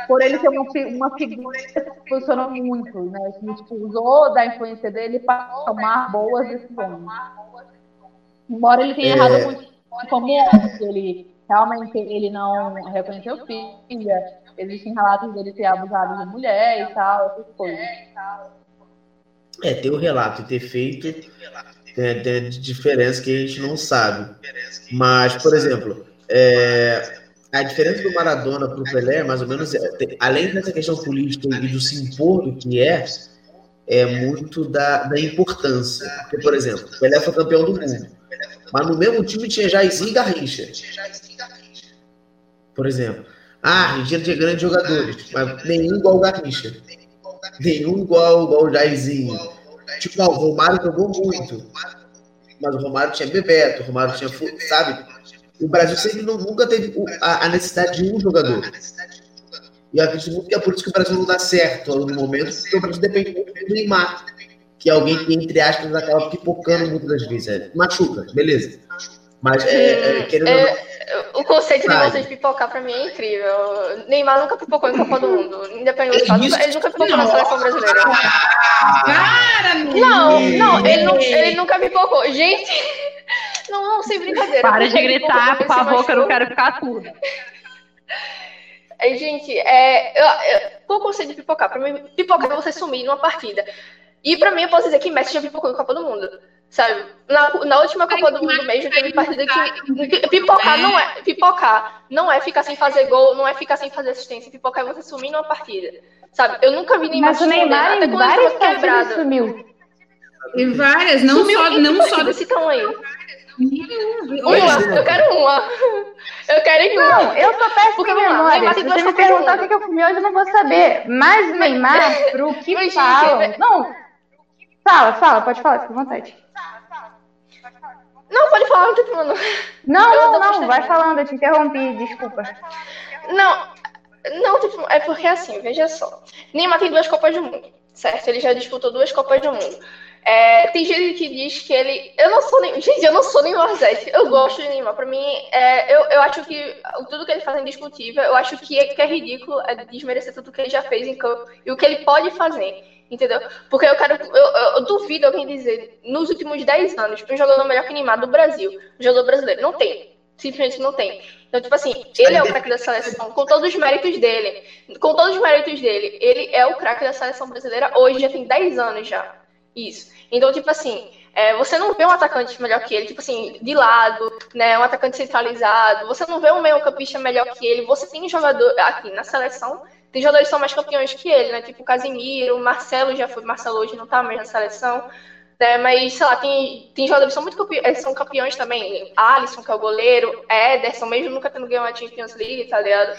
por ele ser uma, uma figura que funcionou muito, né, que tipo, usou da influência dele para tomar boas decisões. Embora ele tenha é... errado muito como ele realmente ele não reconheceu filha, existem relatos dele ter abusado de mulher e tal, essas coisas. É, tem o relato de ter feito tem, tem diferença que a gente não sabe. Mas, por exemplo, é, a diferença do Maradona para o Pelé, mais ou menos, é, além dessa questão política e do se impor do que é, é muito da, da importância. Porque, por exemplo, o Pelé foi campeão do mundo. Mas no mesmo time tinha Jairzinho e Garrincha. Por exemplo. Ah, Argentina tinha grandes jogadores, mas nenhum igual o Garrincha. Nenhum igual, igual o Jairzinho Tipo, o Romário jogou muito. Mas o Romário tinha Bebeto, o Romário tinha. Sabe? O Brasil sempre não, nunca teve a, a, necessidade de um jogador. E eu acredito muito que é por isso que o Brasil não dá certo no momento, porque o Brasil depende muito do Neymar, que é alguém que, entre aspas, acaba pipocando muitas das vezes. É, machuca, beleza. Mas é, é, querendo é, o conceito de vocês pipocar pra mim é incrível. Neymar nunca pipocou em Copa do Mundo. Independente do fato, ele nunca pipocou na seleção brasileira. Cara, não, não, ele, não, ele nunca pipocou. Gente, não, não, sem brincadeira. Para de gritar, por favor, que eu não quero ficar tudo. É, gente, é, eu, eu, qual o conceito de pipocar? Pra mim, pipocar é você sumir numa partida. E pra mim, eu posso dizer que Messi já pipocou em Copa do Mundo. Sabe? Na, na última Copa do Mundo mesmo, teve partida que. Pipocar não é. Pipocar não é ficar sem fazer gol, não é ficar sem fazer assistência. Pipocar é você sumir numa partida. Sabe? Eu nunca vi Neymar Mas o Neymar até quando ele estava quebrado. Sumiu. E várias, não sumiu só, não só desse tamanho. Uma, eu quero uma. <laughs> Eu quero uma. Não, eu tô péssima em memória. Se você me perguntar o que eu comi hoje, eu não vou saber. Mas Neymar, <laughs> pro que fala. Não, fala, fala, pode falar, fica à vontade. Não, pode falar, não tem problema. Não, não, não, não vai falando, eu te interrompi, desculpa. Não, não, tipo, é porque assim, veja só. Neymar tem duas Copas do Mundo, certo? Ele já disputou duas Copas do Mundo. É, tem gente que diz que ele. Eu não sou nem. Gente, eu não sou nem Zete. Eu gosto de Neymar. Pra mim, é, eu, eu acho que tudo que ele faz é indiscutível. Eu acho que é, que é ridículo é desmerecer tudo que ele já fez em campo e o que ele pode fazer. Entendeu? Porque eu quero. Eu, eu, duvido alguém dizer, nos últimos 10 anos, um jogador melhor que Neymar do Brasil, um jogador brasileiro. Não tem. Simplesmente não tem. Então, tipo assim, ele é o craque da seleção, com todos os méritos dele. Com todos os méritos dele. Ele é o craque da seleção brasileira hoje, já tem 10 anos já. Isso. Então, tipo assim, é, você não vê um atacante melhor que ele, tipo assim, de lado, né? Um atacante centralizado. Você não vê um meio-campista melhor que ele. Você tem jogador aqui na seleção, tem jogadores que são mais campeões que ele, né? Tipo o Casimiro, o Marcelo já foi, Marcelo hoje não tá mais na seleção. Né, mas, sei lá, tem, tem jogadores que são muito campeões, são campeões também. Alisson, que é o goleiro, Ederson, mesmo nunca tendo ganho a Champions League, tá ligado?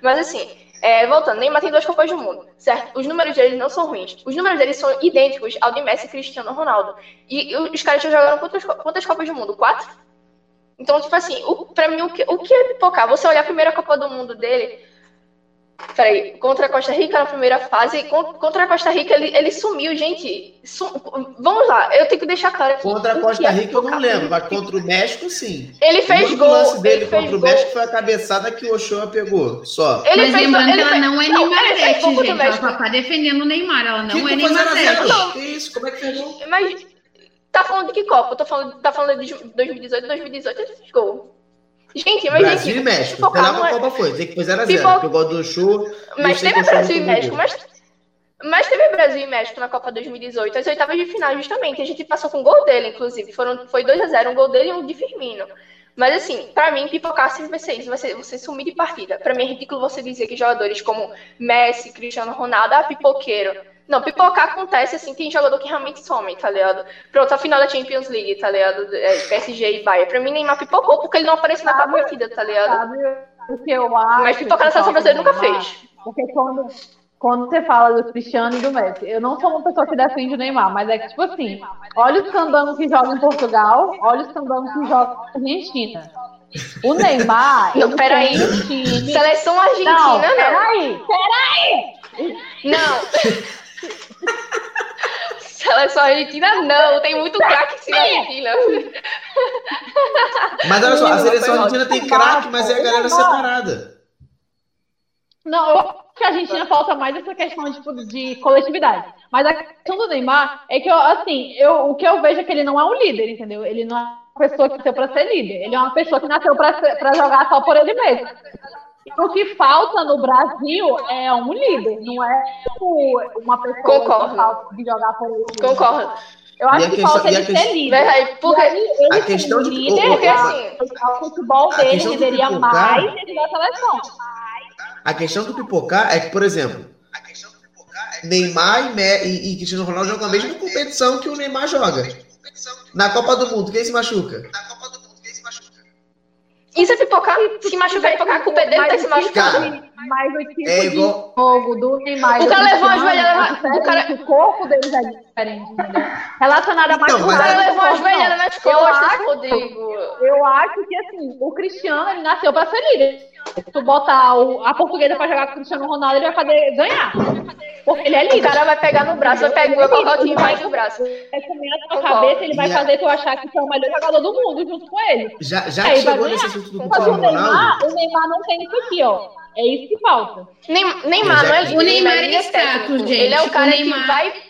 Mas assim, é, voltando, Neymar tem duas Copas do Mundo, certo? Os números deles não são ruins. Os números deles são idênticos ao de Messi e Cristiano Ronaldo. E, e os caras já jogaram quantas, quantas Copas do Mundo? Quatro? Então, tipo assim, o, pra mim, o que, o que é pipocar? Você olhar a primeira Copa do Mundo dele, Peraí, contra a Costa Rica na primeira fase, contra a Costa Rica ele, ele sumiu, gente. Sum... Vamos lá, eu tenho que deixar claro. Contra a Costa Rica eu não lembro, mas contra o México sim. Ele fez o gol. O lance dele contra o México foi a cabeçada que o Ochoa pegou, só. Ele mas fez, lembrando que ela fez... não é Neymarete, gente. Ela só tá defendendo o Neymar, ela não que é Neymarete. Que isso, como é que fez gol? Mas tá falando de que Copa? Eu tô falando, tá falando de 2018, 2018 ele fez gol. Gente, mas Brasil gente, e México. Qual é- foi. Dizer que foi 0x0. Pipoca... Pegou do show. Mas teve Brasil e México. Mas, mas teve Brasil e México na Copa 2018. As oitavas de final, justamente. A gente passou com um gol dele, inclusive. Foram, foi 2x0. Um gol dele e um de Firmino. Mas assim, para mim, pipocar sempre vai ser isso, vai ser você sumir de partida. Para mim é ridículo você dizer que jogadores como Messi, Cristiano Ronaldo, ah, pipoqueiro. Não, pipocar acontece assim, tem jogador que realmente some, tá ligado? Pronto, a final da Champions League, tá ligado? É, PSG e Bayern. Pra mim, Neymar pipocou porque ele não apareceu na partida, tá ligado? Sabe o que eu acho? Mas pipocar na seleção brasileira nunca fez. Porque quando, quando você fala do Cristiano e do Messi, eu não sou uma pessoa que defende o Neymar, mas é que, tipo assim, olha os candangos que jogam em Portugal, olha os candangos que jogam na Argentina. O Neymar. Não, peraí. Seleção argentina, não. não. Peraí, peraí! Não. Seleção argentina, não. Tem muito craque na Argentina. Mas olha só, a seleção argentina tem craque, mas é a galera separada. Não, eu acho que a Argentina falta mais essa questão tipo, de coletividade. Mas a questão do Neymar é que, eu, assim, eu, o que eu vejo é que ele não é um líder, entendeu? Ele não é uma pessoa que nasceu para ser líder. Ele é uma pessoa que nasceu para jogar só por ele mesmo. O que falta no Brasil é um líder, não é uma pessoa Concordo. de jogar por ele. Concordo. Eu acho que questão, falta ele ser líder. Porque ele, a questão de líder, porque assim, o futebol dele renderia mais dentro da seleção. A questão do pipocar é que, por exemplo, Neymar e, e, Cristiano Ronaldo jogam a mesma competição que o Neymar joga. Na Copa do Mundo, quem se machuca? Na Copa isso é pipocar? Se machucar, pipocar, a culpa é dele ter se machucado. Mas o tipo é igual... de jogo do Neymar. O cara levou velhadas na... O, cara... o corpo deles é diferente, entendeu? Relacionado a mais então, O cara levou as velhadas nas costas, Rodrigo. Eu acho que, assim, o Cristiano, ele nasceu pra ser líder. Se tu botar o, a portuguesa pra jogar com o Cristiano Ronaldo, ele vai fazer ganhar. Porque ele é líder. O cara vai pegar no braço, vai pegar o cocotinho e vai no braço. Vai comer na tua cabeça, ele vai fazer tu achar que tu é o melhor jogador do mundo junto com ele. Já, já Aí chegou nesse assunto do Cristiano Ronaldo. O Neymar não tem isso aqui, ó. É isso que falta. Neymar não é líder. O Neymar é status, gente. Ele é o cara Neymar... que vai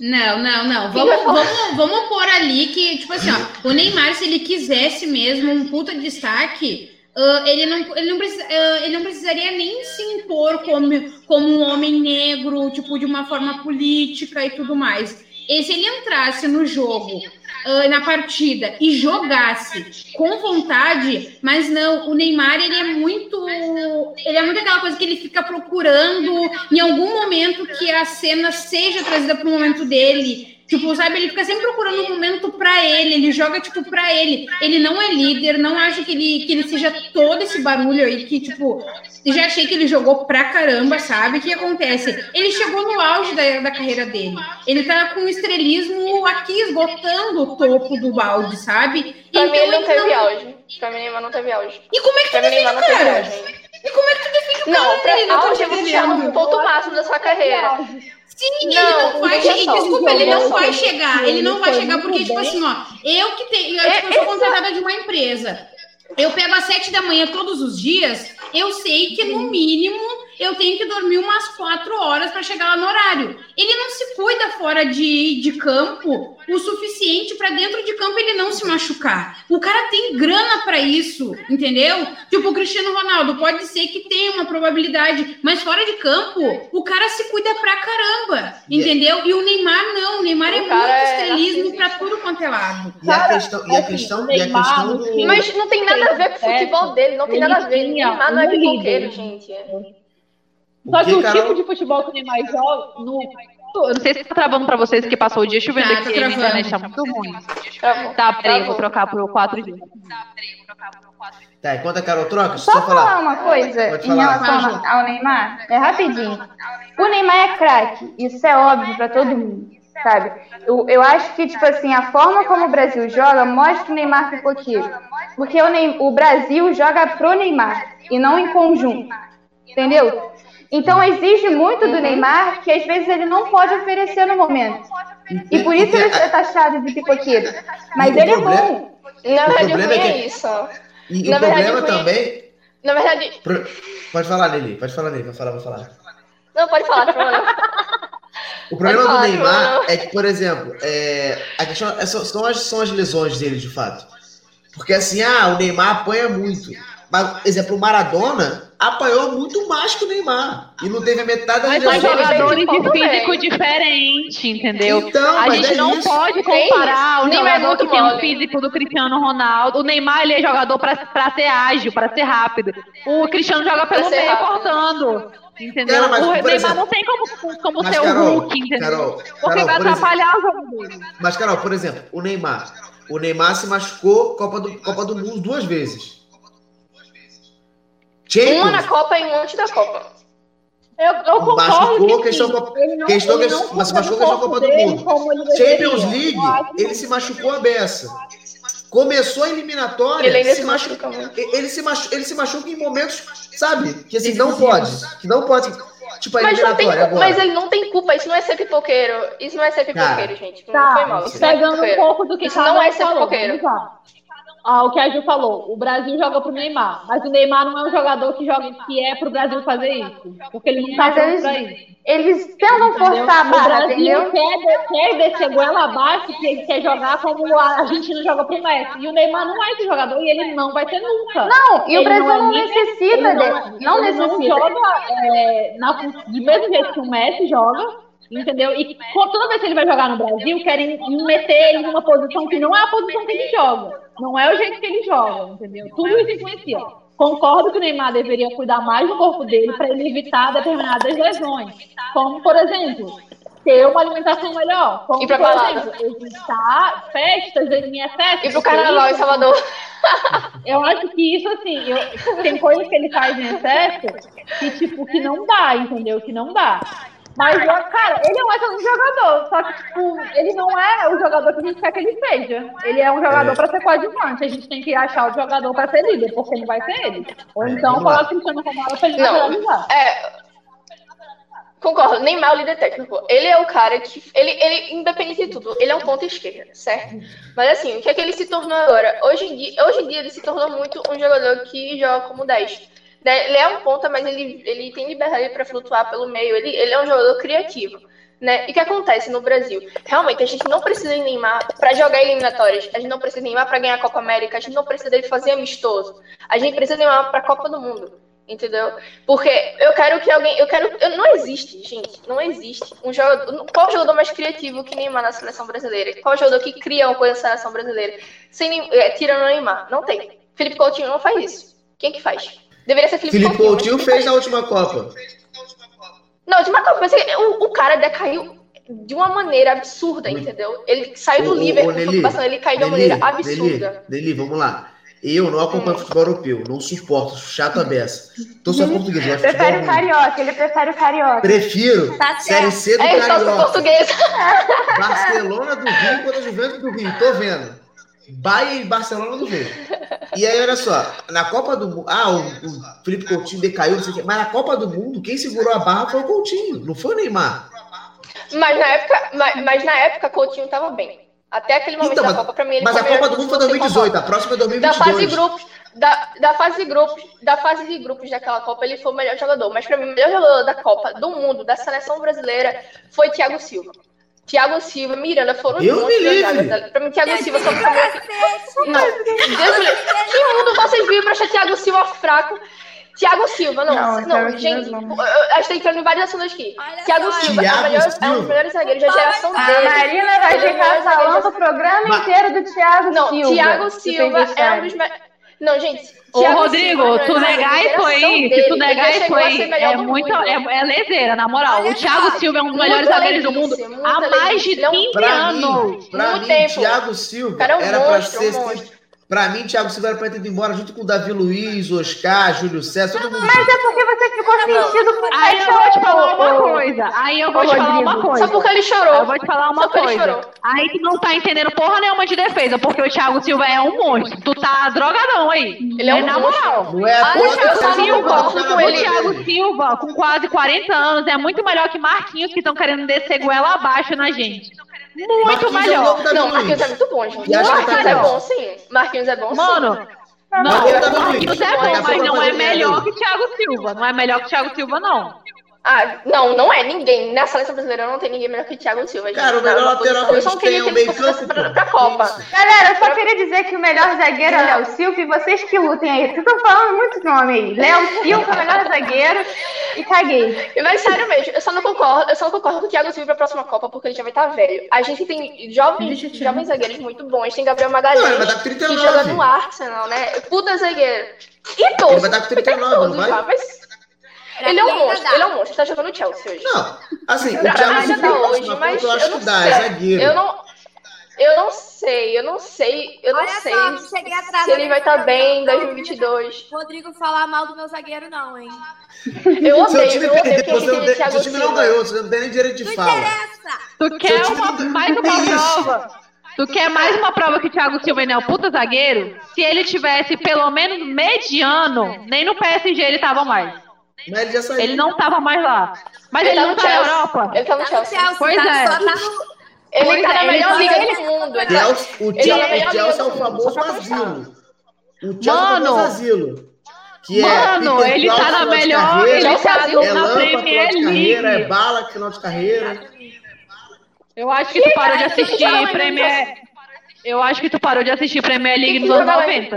não, não, não. <laughs> Vamos, vamos, vamos pôr ali que, tipo assim, ó, o Neymar, se ele quisesse mesmo um puta destaque, uh, ele, não, ele, não precisa, uh, ele não precisaria nem se impor como, como um homem negro, tipo, de uma forma política e tudo mais. E se ele entrasse no jogo uh, na partida e jogasse com vontade, mas não, o Neymar ele é muito, ele é muito aquela coisa que ele fica procurando em algum momento que a cena seja trazida para o momento dele. Tipo, sabe, ele fica sempre procurando um momento para ele, ele joga, tipo, para ele. Ele não é líder, não acho que ele, que ele seja todo esse barulho aí, que, tipo, já achei que ele jogou pra caramba, sabe? O que acontece? Ele chegou no auge da, da carreira dele. Ele tá com o estrelismo aqui esgotando o topo do balde, sabe? Pra então, mim ele não teve não... auge. Pra mim não teve auge. E como é que tu defende o cara? E como é que tu defende o cara? Não, pra ele, auge você chama um ponto máximo da sua carreira. Sim, não, ele não vai chegar. Desculpa, ele não vai chegar. Ele não vai chegar porque, tipo assim, ó, eu que tenho. Eu, tipo, eu sou contratada de uma empresa. Eu pego às sete da manhã todos os dias, eu sei que no mínimo eu tenho que dormir umas quatro horas para chegar lá no horário. Ele não se cuida fora de, de campo o suficiente para dentro de campo ele não se machucar. O cara tem grana para isso, entendeu? Tipo, o Cristiano Ronaldo pode ser que tenha uma probabilidade, mas fora de campo, o cara se cuida pra caramba, entendeu? E o Neymar não, o Neymar o é muito é racismo pra tudo quanto é lado. E a questão, e a assim, questão, e a questão do... Mas não tem nada a ver com o futebol dele, não tem nada a ver. Neymar não é pipoqueiro, gente. Só que o tipo de futebol que o Neymar joga, no, eu não sei se tá travando pra vocês que passou o dia chovendo tá, aqui, tá a internet tá muito ruim. Tá, peraí, vou trocar pro 4G. Tá, enquanto a Carol troca, só, só falar. falar uma coisa em relação ao Neymar, é rapidinho. O Neymar é craque, isso é óbvio pra todo mundo, sabe? Eu, eu acho que, tipo assim, a forma como o Brasil joga mostra que o Neymar ficou aqui. Porque o, Neymar, o Brasil joga pro Neymar e não em conjunto. Entendeu? Então exige muito do Neymar que às vezes ele não pode oferecer no momento. E por isso ele é taxado de pipoqueiro. Mas ele é bom. Na verdade, o é, é isso. E na o verdade, problema também. Na verdade. Pode falar, Lili. Pode falar, Lili. Pode falar, vou falar. Não, pode falar. O problema falar, do Neymar é que, por exemplo, é, a questão é, são, as, são as lesões dele, de fato. Porque assim, ah, o Neymar apanha muito. Mas, exemplo, o Maradona apanhou muito mais que o Neymar. E não teve a metade das Mas são jogadores de físico diferente, entendeu? Então, a gente é não isso. pode comparar o é jogador que tem o físico do Cristiano Ronaldo. O Neymar ele é jogador para ser ágil, para ser rápido. O Cristiano joga pelo meio cortando. Entendeu? Cara, mas, o Neymar exemplo, não tem como, como ser Carol, o Hulk, entendeu? Carol, Porque Carol, vai atrapalhar exemplo, o jogo dele. Mas, Carol, por exemplo, o Neymar. O Neymar se machucou Copa do, Copa do Mundo duas vezes. Champions. Uma na Copa e um antes da Copa. Eu, eu concordo machucou, que questão, não, questão, ele não mas se machucou questão Copa do Mundo. Champions League, ele se machucou a beça. Começou a eliminatória. Ele ainda se, se machuca Ele se, machuca, ele se machuca em momentos, sabe? Que assim, não pode. Que não pode. Tipo, a mas, tem, mas ele não tem culpa, isso não é ser pipoqueiro. Isso não é ser pipoqueiro, Cara, gente. Não tá, foi mal. Isso pegando é um pouco do que isso não é ser pipoqueiro. Falou, ah, o que a Ju falou, o Brasil joga pro Neymar, mas o Neymar não é um jogador que joga que é pro Brasil fazer isso, porque ele não tá eles, pra isso. Eles tentam forçar a barra, O Brasil quer, quer descer goela abaixo, que ele quer jogar como a Argentina joga pro Messi, e o Neymar não é esse jogador, e ele não vai ter nunca. Não, e ele o Brasil não, é não necessita dele, não, não necessita. Não joga é, na, do mesmo jeito que o Messi joga, Entendeu? E toda vez que ele vai jogar no Brasil, querem meter ele numa posição que não é a posição que ele joga. Não é o jeito que ele joga, entendeu? Tudo isso influencia. Concordo que o Neymar deveria cuidar mais do corpo dele para ele evitar determinadas lesões. Como, por exemplo, ter uma alimentação melhor. Como, e por exemplo, evitar festas em excesso. E pro carnaval em Salvador. Eu acho que isso, assim, eu, tem coisas que ele faz em excesso que, tipo, que não dá, entendeu? Que não dá. Mas, cara, ele é um excelente jogador. Só que, tipo, ele não é o jogador que a gente quer que ele seja. Ele é um jogador é. para ser coadjuvante. A gente tem que achar o jogador para ser líder, porque não vai ser ele. Ou é, então coloca o Cristiano Ronaldo pra ele não, É, Concordo, Neymar é o líder técnico. Ele é o cara que. Ele, ele, independente de tudo, ele é um ponto esquerda, certo? Mas assim, o que é que ele se tornou agora? Hoje em dia, hoje em dia ele se tornou muito um jogador que joga como 10. Né, ele é um ponta, mas ele, ele tem liberdade para flutuar pelo meio. Ele, ele é um jogador criativo. Né? E o que acontece no Brasil? Realmente, a gente não precisa de Neymar para jogar eliminatórias. A gente não precisa de Neymar para ganhar a Copa América. A gente não precisa dele fazer amistoso. A gente precisa de Neymar para a Copa do Mundo. Entendeu? Porque eu quero que alguém. Eu quero. Eu, não existe, gente. Não existe. Um jogador. Qual jogador mais criativo que Neymar na seleção brasileira? Qual jogador que cria uma coisa na seleção brasileira? Sem, é, tirando o Neymar. Não tem. Felipe Coutinho não faz isso. Quem que faz? Deveria ser Felipe, Felipe Coutinho. fez na última Copa. Na última Copa, mas o, o cara decaiu de uma maneira absurda, entendeu? Ele saiu do Liverpool, ele caiu de uma maneira absurda. Deli, vamos lá. Eu não acompanho hum. futebol europeu, não suporto, chato a beça. Tô só português, Ele prefere o carioca, ele prefere o carioca. Prefiro tá Série C do é, carioca. português. Barcelona do Rio contra a Juventus do Rio, tô vendo. Bahia e Barcelona do Rio. E aí, olha só, na Copa do Mundo. Ah, o, o Felipe Coutinho decaiu, não sei o quê. Mas na Copa do Mundo, quem segurou a barra foi o Coutinho, não foi o Neymar. Mas na época, mas, mas na época Coutinho estava bem. Até aquele momento então, da Copa, para mim, ele Mas a Copa do Mundo foi 2018, a próxima é 2022. Da fase de grupos, da, da fase de grupos, da fase de grupos daquela Copa, ele foi o melhor jogador. Mas para mim, o melhor jogador da Copa, do mundo, da seleção brasileira, foi Thiago Silva. Thiago Silva, Miranda foram eu me livre. Pra mim, Thiago Silva só Não, Deus Que mundo vocês viram pra achar Thiago Silva fraco? Thiago Silva, não, não, não gente, não. a gente tá entrando em várias assuntos aqui. Olha Thiago Silva é, melhor, é um dos melhores zagueiros da geração dele. A Marina vai ficar falando programa Mas... inteiro do Thiago não, Silva. Thiago Silva é um dos Não, gente, Ô, Rodrigo, Silva, tu negar isso aí, se tu negar isso aí, é muito, é, é lezeira, na moral. Olha o Thiago Silva é um dos melhores zagueiros do mundo há mais de 15 pra anos. Mim, pra mim. Thiago Silva é um era pra ser Pra mim, Thiago Silva era pra ter ido embora junto com o Davi Luiz, Oscar, Júlio César, todo mundo. Mas é porque você ficou sentido com Aí eu vou te falar uma coisa. Aí eu vou te falar uma coisa. Só porque ele chorou. Eu vou te falar uma coisa. Aí tu não tá entendendo porra nenhuma de defesa, porque o Thiago Silva é um monstro. Tu tá drogadão aí. Ele é, um na moral. Não é a o Thiago Silva, com ele. Thiago Silva, com quase 40 anos, é muito melhor que Marquinhos, que estão querendo descer goela abaixo na gente. Muito Marquinhos melhor. É não, Marquinhos é muito bom, gente. Marquinhos é bom, sim. Marquinhos é bom, Mano, sim. Não, Marquinhos é bom, mas não é melhor que Thiago Silva. Não é melhor que Thiago Silva, não. Ah, não, não é ninguém. Na seleção brasileira não tem ninguém melhor que o Thiago Silva. Cara, o melhor lateral que a gente tem é o meio campo. Pra, pra Copa. Galera, eu só queria dizer que o melhor zagueiro é Léo Silva e vocês que lutem aí. Vocês estão falando muitos nomes aí. Léo Silva, melhor zagueiro e caguei. Mas sério mesmo, eu só não concordo, eu só não concordo com o Thiago Silva pra próxima Copa porque ele já vai estar tá velho. A gente tem jovens, jovens zagueiros muito bons. Tem Gabriel Magalhães, não, que joga no Arsenal, né? Puta zagueiro. E todos. Ele vai dar com 39, não vai? Já, ele é um monstro, ele é um monstro. Tá jogando Chelsea hoje. Não, assim, o Thiago Silva tá hoje, mas eu, acho que dá, é zagueiro. Eu não... Eu não sei, eu não sei, eu não Olha sei só, se ele vai estar tá bem em 2022. Rodrigo falar mal do meu zagueiro, não, hein? Eu odeio, time eu odeio que você não tem, Seu time não ganhou, você não tem nem direito de não fala. Interessa. Tu quer uma, mais uma prova? Tu quer mais uma prova que o Thiago Silva é o puta zagueiro? Se ele tivesse pelo menos mediano, nem no PSG ele tava mais. Mas ele já saiu. Ele não tava mais lá. Mas ele, ele tá não tá na Europa. Ele tá no Chelsea. Chelsea pois tá, é. Só tá no... Ele pois tá é, na melhor liga do mundo. Ele tá... O Chelsea é o famoso asilo. O Chelsea é o famoso asilo. Que Mano, é ele tá na melhor, carreira, ele tá é na Premier League. Carreira, é bala, final de carreira. Eu acho que tu parou de assistir Premier... Eu acho que tu parou de assistir Premier League nos anos 90.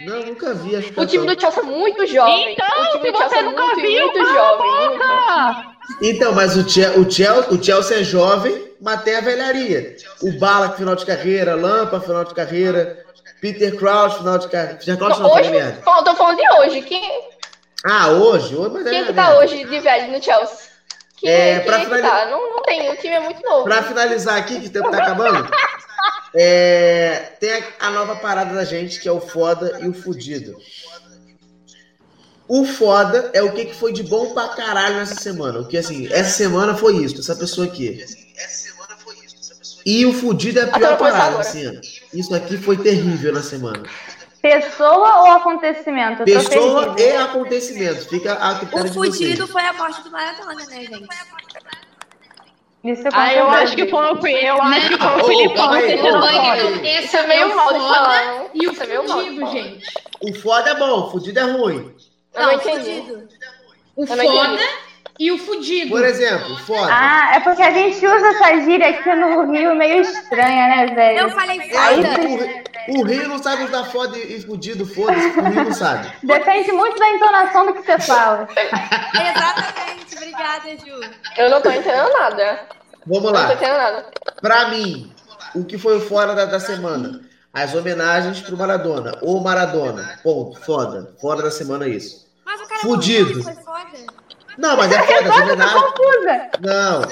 Não, nunca vi. Acho o time do Chelsea é muito jovem. Então, se você é nunca muito, viu, muito jovem. Muito. Então, mas o Chelsea, o, Chelsea, o Chelsea é jovem, mas tem a velharia. O Bala, final de carreira, Lampa, final de carreira, Peter Crouch, final de carreira. Peter Crouch não, hoje, merda. Tô falando de hoje. Quem... Ah, hoje? hoje mas é quem é que tá merda. hoje de velho no Chelsea? Quem, é, quem é finaliz... tá? não, não tem, o time é muito novo. Pra finalizar aqui, que o tempo tá acabando, <laughs> é, tem a, a, nova parada da gente, que é o foda e o fudido. O foda é o que, que foi de bom pra caralho nessa semana. O que assim, essa semana foi isso, essa pessoa aqui. E o fudido é a pior parada, assim. Isso aqui foi terrível na semana. Pessoa ou acontecimento? Pessoa e acontecimento. Fica a O fudido foi a morte do Maradona, né, gente? Isso ah, eu acho que foi o eu acho que foi o Filipão Esse é meio mal de falar. E o fudido, gente. O foda é bom, o fudido é ruim. Não, não fudido. O foda e o fudido. Por exemplo, foda. Ah, é porque a gente usa essa gíria aqui no Rio meio estranha, né, velho? Eu falei foda. O, o Rio não sabe usar foda e fudido, foda-se, o Rio não sabe. Depende muito da entonação do que você fala. Exatamente, obrigada, Ju. Eu não tô entendendo nada. Vamos lá. Não tô entendendo nada. Pra mim, o que foi o fora da, da semana? As homenagens pro Maradona. O Maradona. Ponto. Foda. Fora da semana isso. Mas o cara Fudido. Foi foda. Não, mas é foda. As homenagens... confusa. Não.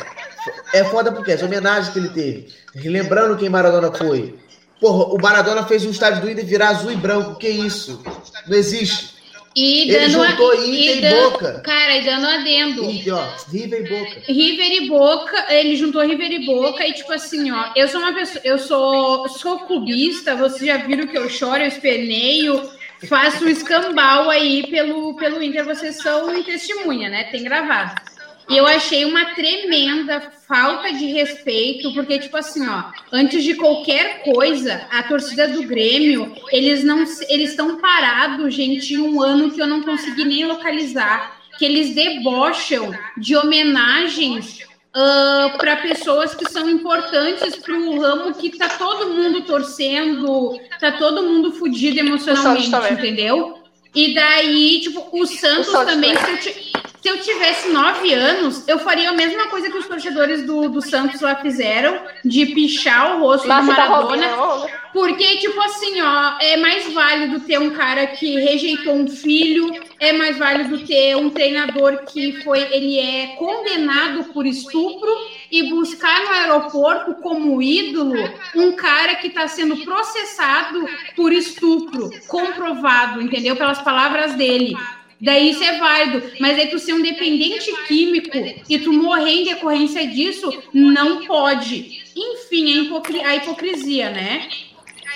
É foda porque as homenagens que ele teve. Lembrando quem Maradona foi. Porra, o Maradona fez um estádio do Inter virar azul e branco. Que isso? Não existe. E ele juntou a, Inter e, e Boca. Cara, e dando adendo. Inter, ó, River e Boca. River e Boca, ele juntou River e Boca e tipo assim, ó, eu sou uma pessoa, eu sou, sou clubista, vocês já viram que eu choro, eu esperneio, faço um escambau aí pelo, pelo Inter, vocês são testemunha, né? Tem gravado. E eu achei uma tremenda falta de respeito, porque, tipo assim, ó, antes de qualquer coisa, a torcida do Grêmio, eles não eles estão parados, gente, um ano que eu não consegui nem localizar, que eles debocham de homenagens uh, para pessoas que são importantes para o ramo que tá todo mundo torcendo, tá todo mundo fudido emocionalmente, entendeu? E daí, tipo, o Santos, o Santos também, se eu, se eu tivesse nove anos, eu faria a mesma coisa que os torcedores do, do Santos lá fizeram, de pichar o rosto Mas do tá Maradona. Tá porque, tipo assim, ó, é mais válido ter um cara que rejeitou um filho, é mais válido ter um treinador que foi, ele é condenado por estupro e buscar no aeroporto como ídolo um cara que está sendo processado por estupro, comprovado, entendeu? Pelas palavras dele. Daí isso é válido, mas aí tu ser um dependente químico e tu morrer em decorrência disso, não pode. Enfim, a, hipocri a hipocrisia, né?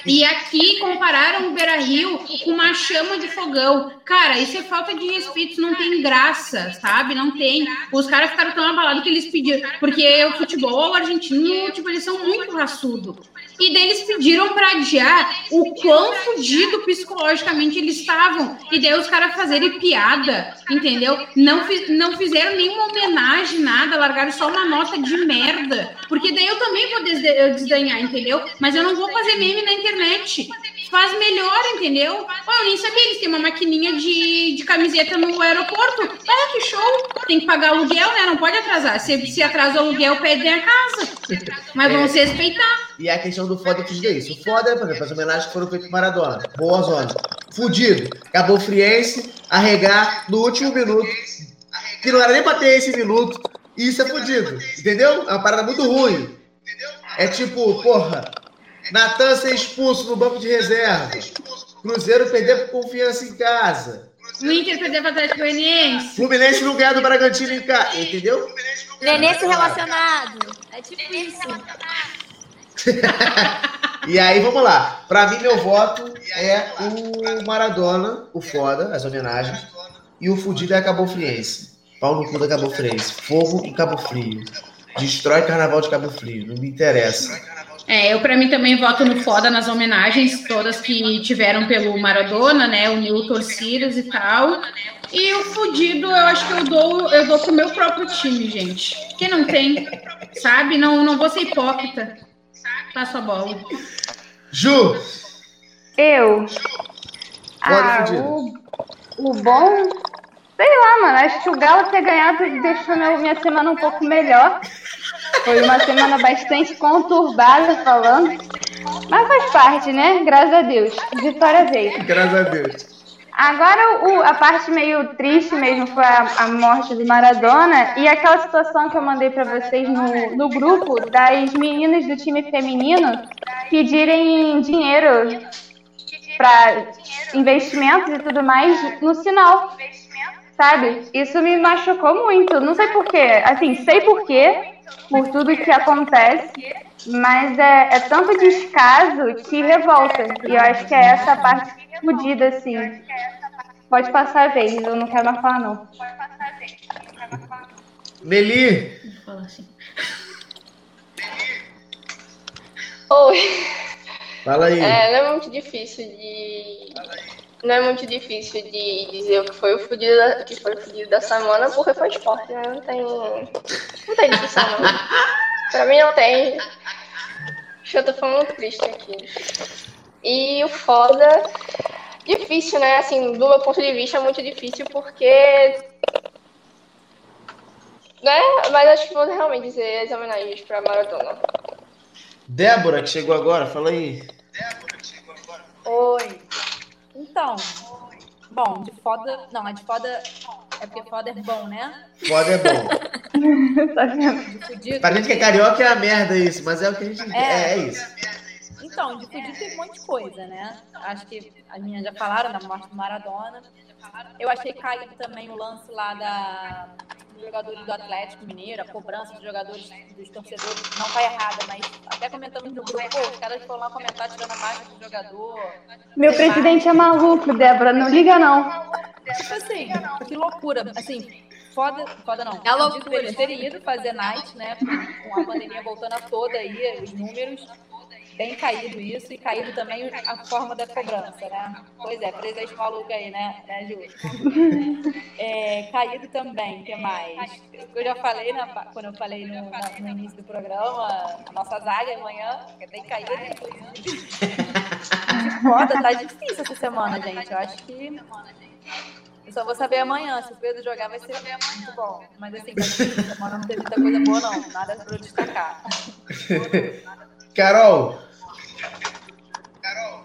E aqui compararam o Beira Rio com uma chama de fogão. Cara, isso é falta de respeito, não tem graça, sabe? Não tem. Os caras ficaram tão abalados que eles pediram. Porque o futebol argentino, tipo, eles são muito raçudos. E daí eles pediram para adiar o quão fudido psicologicamente eles estavam. E daí os caras fazerem piada, entendeu? Não, não fizeram nenhuma homenagem, nada, largaram só uma nota de merda. Porque daí eu também vou desdenhar, entendeu? Mas eu não vou fazer meme na internet. Faz melhor, entendeu? Oh, eu nem sabia, eles têm uma maquininha de, de camiseta no aeroporto. Ah, que show! Tem que pagar aluguel, né? Não pode atrasar. Se, se atrasa o aluguel, pede a casa. Mas é. vamos se respeitar. E a questão do foda que é isso. O foda, por exemplo, as homenagens que foram feitas pro Maradona. Boa zona. Fudido. Acabou o Friense, arregar no último minuto. Que não era nem pra ter esse minuto. E isso é fudido. Entendeu? É uma parada muito ruim. É tipo, porra, Natan ser expulso no banco de reserva. Cruzeiro perder por confiança em casa. O Inter perder para o Atlético Goianiense. Fluminense não ganhar do Bragantino em casa. Entendeu? Nenê se relacionado. É difícil. <laughs> e aí, vamos lá. Para mim, meu voto é o Maradona, o foda, as homenagens. E o fudido é Cabo Friense. Pau no cu da Cabo Friense. Fogo em Cabo Frio. Destrói Carnaval de Cabo Frio. Não me interessa. É, eu para mim também voto no foda nas homenagens todas que tiveram pelo Maradona, né? O Newton Sirius e tal. E o fudido, eu acho que eu dou, eu dou pro meu próprio time, gente. Que não tem, sabe? Não, não vou ser hipócrita. Passa a bola. Ju! Eu. Ah, o, o bom. Sei lá, mano. Acho que o Galo ter ganhado deixou minha semana um pouco melhor. Foi uma semana bastante conturbada falando. Mas faz parte, né? Graças a Deus. Vitória veio. Graças a Deus. Agora, o, a parte meio triste mesmo foi a, a, morte do Maradona e aquela situação que eu mandei para vocês no, no grupo das meninas do time feminino pedirem dinheiro para investimentos e tudo mais no sinal, sabe? Isso me machucou muito. Não sei porquê. Assim, sei porquê, por tudo que acontece, mas é, é tanto descaso que revolta. E eu acho que é essa parte fodida, assim. Pode passar a vez, eu não quero mais falar, não. Pode passar a vez, eu não quero mais falar. Meli! assim. Oi. Fala aí. É, não é muito difícil de. Não é muito difícil de dizer o que foi o fudido da, que foi o fudido da semana, porque foi esporte, né? Não tem. Não tem discussão, não. <laughs> pra mim não tem. Eu tô falando triste aqui. E o foda difícil, né? Assim, do meu ponto de vista é muito difícil porque. Né? Mas acho que vou realmente dizer as homenagens pra Maradona. Débora, que chegou agora, fala aí. Débora, que chegou agora. Oi. Então, bom, de foda. Não, é de foda. É porque foda é bom, né? Foda é bom. <laughs> tá pra gente que é carioca é a merda isso, mas é o que a gente. É, é, é isso. Então, de fudir tem um monte de coisa, né? Acho que as meninas já falaram da morte do Maradona. Eu achei caído também o lance lá da, dos jogadores do Atlético Mineiro, a cobrança dos jogadores, dos torcedores, não tá errada, mas até comentamos no grupo, pô, os caras foram lá comentar tirando a marca do jogador. Meu presidente é maluco, Débora, não liga não. Tipo assim, que loucura. Assim, foda, foda não. É loucura. Eles terem ido fazer night, né? Com a pandemia voltando a toda aí, os números bem caído isso e caído também a forma da cobrança, né? Pois é, presidente maluco aí, né, né Ju? É, caído também, que mais? Eu já falei, na, quando eu falei no, na, no, início do programa, a nossa zaga amanhã, que é bem caída, inclusive. Foda, tá difícil essa semana, gente. Eu acho que Eu só vou saber amanhã. Se o Pedro jogar, vai ser muito bom. Mas assim, semana não teve muita coisa boa, não. Nada eu destacar. <laughs> Carol! Carol!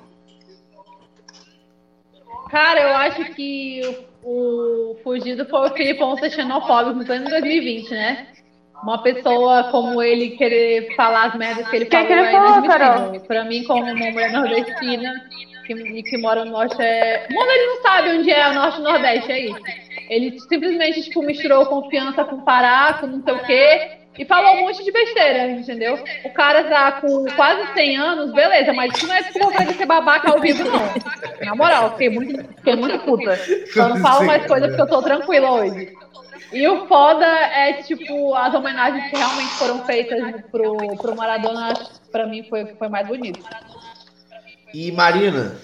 Cara, eu acho que o, o Fugido foi o Filipão ser xenofóbico no ano 2020, né? Uma pessoa como ele querer falar as merdas que ele falou que ele é falou, inadmissível. Pra mim, como uma mulher nordestina que, que mora no norte, é... Mano, ele não sabe onde é o norte e o nordeste, é isso. Ele simplesmente, tipo, misturou confiança com Pará, com não sei o quê, e falou um monte de besteira, entendeu? O cara tá com quase 100 anos, beleza, mas isso não é desculpa pra ele ser babaca ao vivo, não. Na moral, fiquei muito, fiquei muito puta. Só não falo mais coisa porque eu tô tranquila hoje. E o foda é, tipo, as homenagens que realmente foram feitas pro, pro Maradona, pra mim foi, foi mais bonito. E Marina?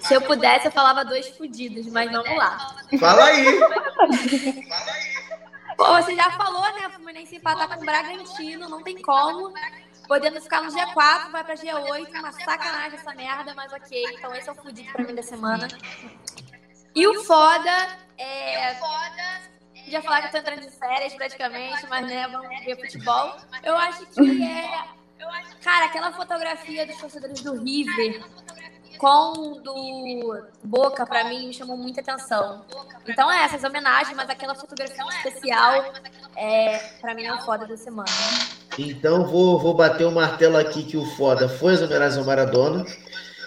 Se eu pudesse, eu falava dois fudidos, mas vamos lá. Fala aí! Pô, <laughs> você já falou, né? O Fluminense empatar com o Bragantino, não tem como. Podendo ficar no G4, vai pra G8, uma sacanagem essa merda, mas ok. Então esse é o fudido pra mim da semana. E o foda é. Já falar que eu tô entrando de férias praticamente, mas né, vamos ver futebol. Eu acho que é. Cara, aquela fotografia dos torcedores do River com do Boca, pra mim, me chamou muita atenção. Então é essas homenagens, mas aquela fotografia especial, é, pra mim, é o foda da semana. Então vou, vou bater o um martelo aqui que o foda foi as homenagens ao Maradona.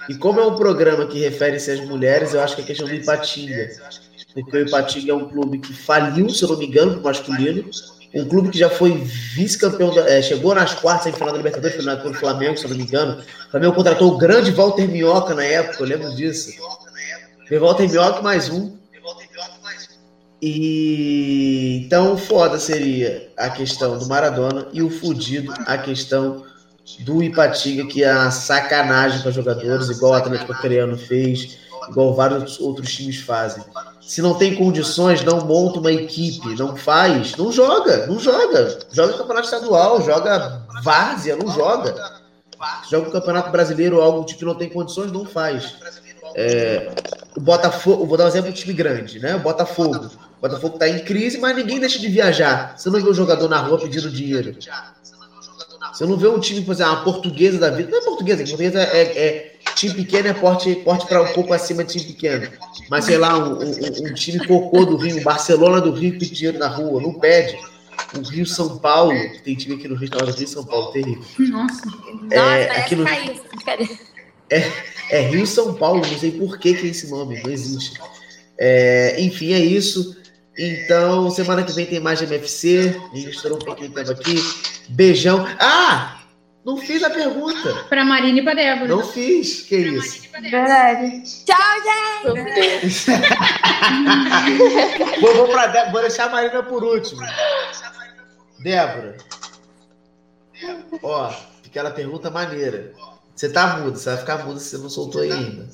E como é um programa que refere-se às mulheres, eu acho que é questão do Ipatinga. Porque o Ipatinga é um clube que faliu, se eu não me engano, masculino. Um clube que já foi vice-campeão, é, chegou nas quartas em final da Libertadores, foi pelo Flamengo, se não me engano. O Flamengo contratou o grande Walter Minhoca na época, eu lembro disso. Foi Walter Minhoca mais um. E então foda seria a questão do Maradona e o fudido a questão do Ipatinga, que é uma sacanagem para jogadores, igual o Atlético Acreano fez, igual vários outros times fazem. Se não tem condições, não monta uma equipe, não faz, não joga, não joga. Joga campeonato estadual, joga várzea, não joga. Joga o campeonato brasileiro, algo tipo que não tem condições, não faz. É, o Botafogo, vou dar um exemplo de time grande, né? O Botafogo. O Botafogo tá em crise, mas ninguém deixa de viajar. Você não vê o jogador na rua pedindo dinheiro. Você não vê um time, por exemplo, uma portuguesa da vida. Não é portuguesa, portuguesa é, é time pequeno é porte, porte para um pouco acima de time pequeno. Mas, sei lá, um, um, um time cocô do Rio, Barcelona do Rio pede dinheiro na rua, não pede. O Rio São Paulo, que tem time aqui no Rio, chamado Rio São Paulo, terrível. Nossa, é, Nossa aqui no, é, é Rio São Paulo, não sei por que, que é esse nome, não existe. É, enfim, é isso. Então, semana que vem tem mais de MFC. A gente estourou um pouquinho de tempo aqui. Beijão. Ah! Não fiz a pergunta. Pra Marina e pra Débora. Não fiz. Que isso? Verdade. Tchau, gente! vou, vou, pra, vou deixar a Marina por último. Débora. Ó, aquela pergunta maneira. Você tá muda, você vai ficar muda se você não soltou ainda.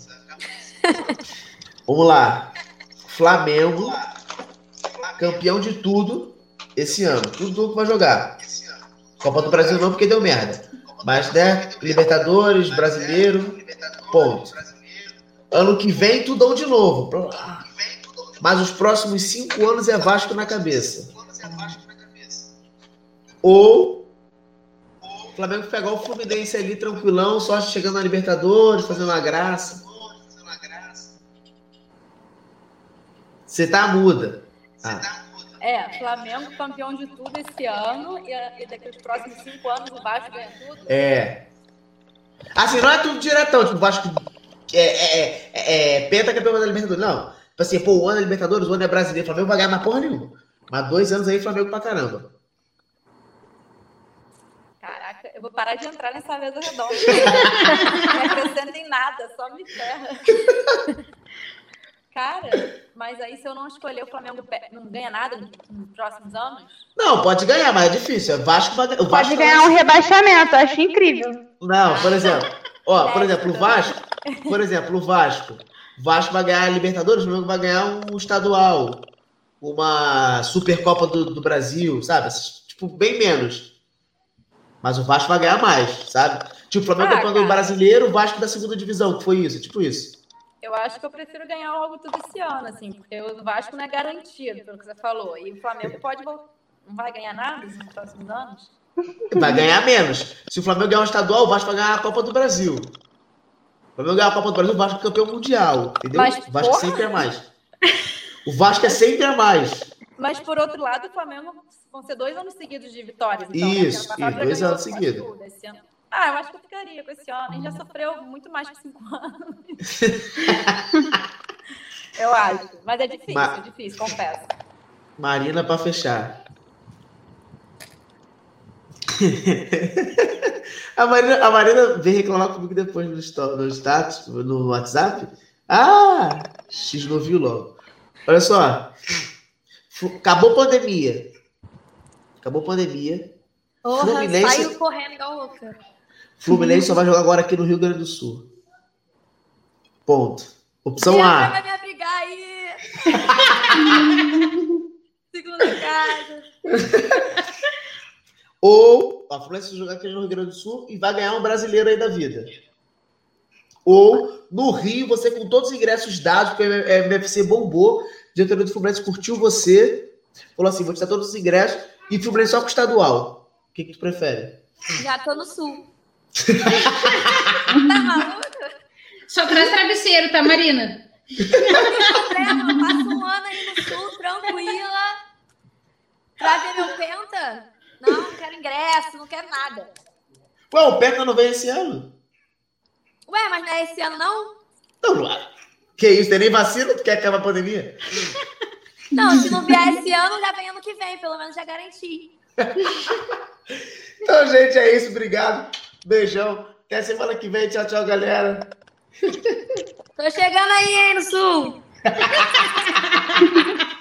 Vamos lá. Flamengo campeão de tudo esse ano. Tudo, tudo que vai jogar. Copa do Brasil não, porque deu merda. Mas, né? Libertadores, brasileiro, ponto. Ano que vem, tudão de novo. Mas os próximos cinco anos é Vasco na cabeça. Ou o Flamengo pegar o Fluminense ali tranquilão, só chegando na Libertadores, fazendo uma graça. Você tá muda. Ah. É, Flamengo campeão de tudo esse ano e, e daqui aos próximos cinco anos o Vasco ganha tudo. É. Assim, não é tudo diretão, tipo, o Vasco é, é, é, é penta campeão da Libertadores. Não. Tipo assim, pô, o ano é Libertadores, o ano é brasileiro, o Flamengo vai ganhar mais porra nenhuma. Mas dois anos aí, Flamengo pra caramba. Caraca, eu vou parar de entrar nessa mesa redonda. <laughs> não acrescenta em nada, só me ferra. <laughs> Cara, mas aí se eu não escolher o Flamengo não ganha nada nos próximos anos? Não, pode ganhar, mas é difícil. O Vasco vai, o Vasco pode ganhar um rebaixamento, acho incrível. Não, por exemplo, ó, por exemplo, o Vasco, por exemplo, o Vasco, Vasco vai ganhar a Libertadores, o Flamengo vai ganhar um estadual, uma Supercopa do, do Brasil, sabe? Tipo, bem menos. Mas o Vasco vai ganhar mais, sabe? Tipo, o Flamengo ah, campeão do brasileiro, o Vasco da segunda divisão, que foi isso, tipo isso. Eu acho que eu prefiro ganhar logo tudo esse ano, assim, porque o Vasco não é garantido, pelo que você falou. E o Flamengo pode não vai ganhar nada nos próximos anos? Vai ganhar menos. Se o Flamengo ganhar um estadual, o Vasco vai ganhar a Copa do Brasil. O Flamengo ganhar a Copa do Brasil, o Vasco é campeão mundial. Entendeu? Mas, o Vasco porra. sempre é mais. O Vasco é sempre a mais. Mas, por outro lado, o Flamengo vão ser dois anos seguidos de vitórias. Então, Isso, né? Isso, dois anos seguidos. Ah, eu acho que eu ficaria com esse gente já sofreu muito mais que cinco anos. <laughs> eu acho. Mas é difícil, Ma- é difícil, confesso. Marina para fechar. <laughs> a, Marina, a Marina veio reclamar comigo depois no, no status, no WhatsApp. Ah, X não viu logo. Olha só. Acabou a pandemia. Acabou a pandemia. Porra, Fluminense- saiu correndo igual louca. Fluminense só vai jogar agora aqui no Rio Grande do Sul. Ponto. Opção A. vai me abrigar aí? <laughs> Segunda casa. Ou a Fluminense vai jogar aqui no Rio Grande do Sul e vai ganhar um brasileiro aí da vida. Ou no Rio, você com todos os ingressos dados, porque a MFC bombou, o diretor do Fluminense curtiu você, falou assim: vou te dar todos os ingressos e Fluminense só com estadual. O que, que tu prefere? Já tô no sul. Tá maluca? Só traz travesseiro, tá, Marina? Não tem problema. Passo um ano aí no sul, tranquila. Pra ver meu penta? Não, não quero ingresso, não quero nada. Ué, o Penta não vem esse ano? Ué, mas não é esse ano, não? Não, é. Que isso, tem nem vacina? Tu quer acabar a pandemia? Não, se não vier esse ano, já vem ano que vem. Pelo menos já garanti. Então, gente, é isso. Obrigado. Beijão. Até semana que vem. Tchau, tchau, galera. Tô chegando aí, hein, no sul. <laughs>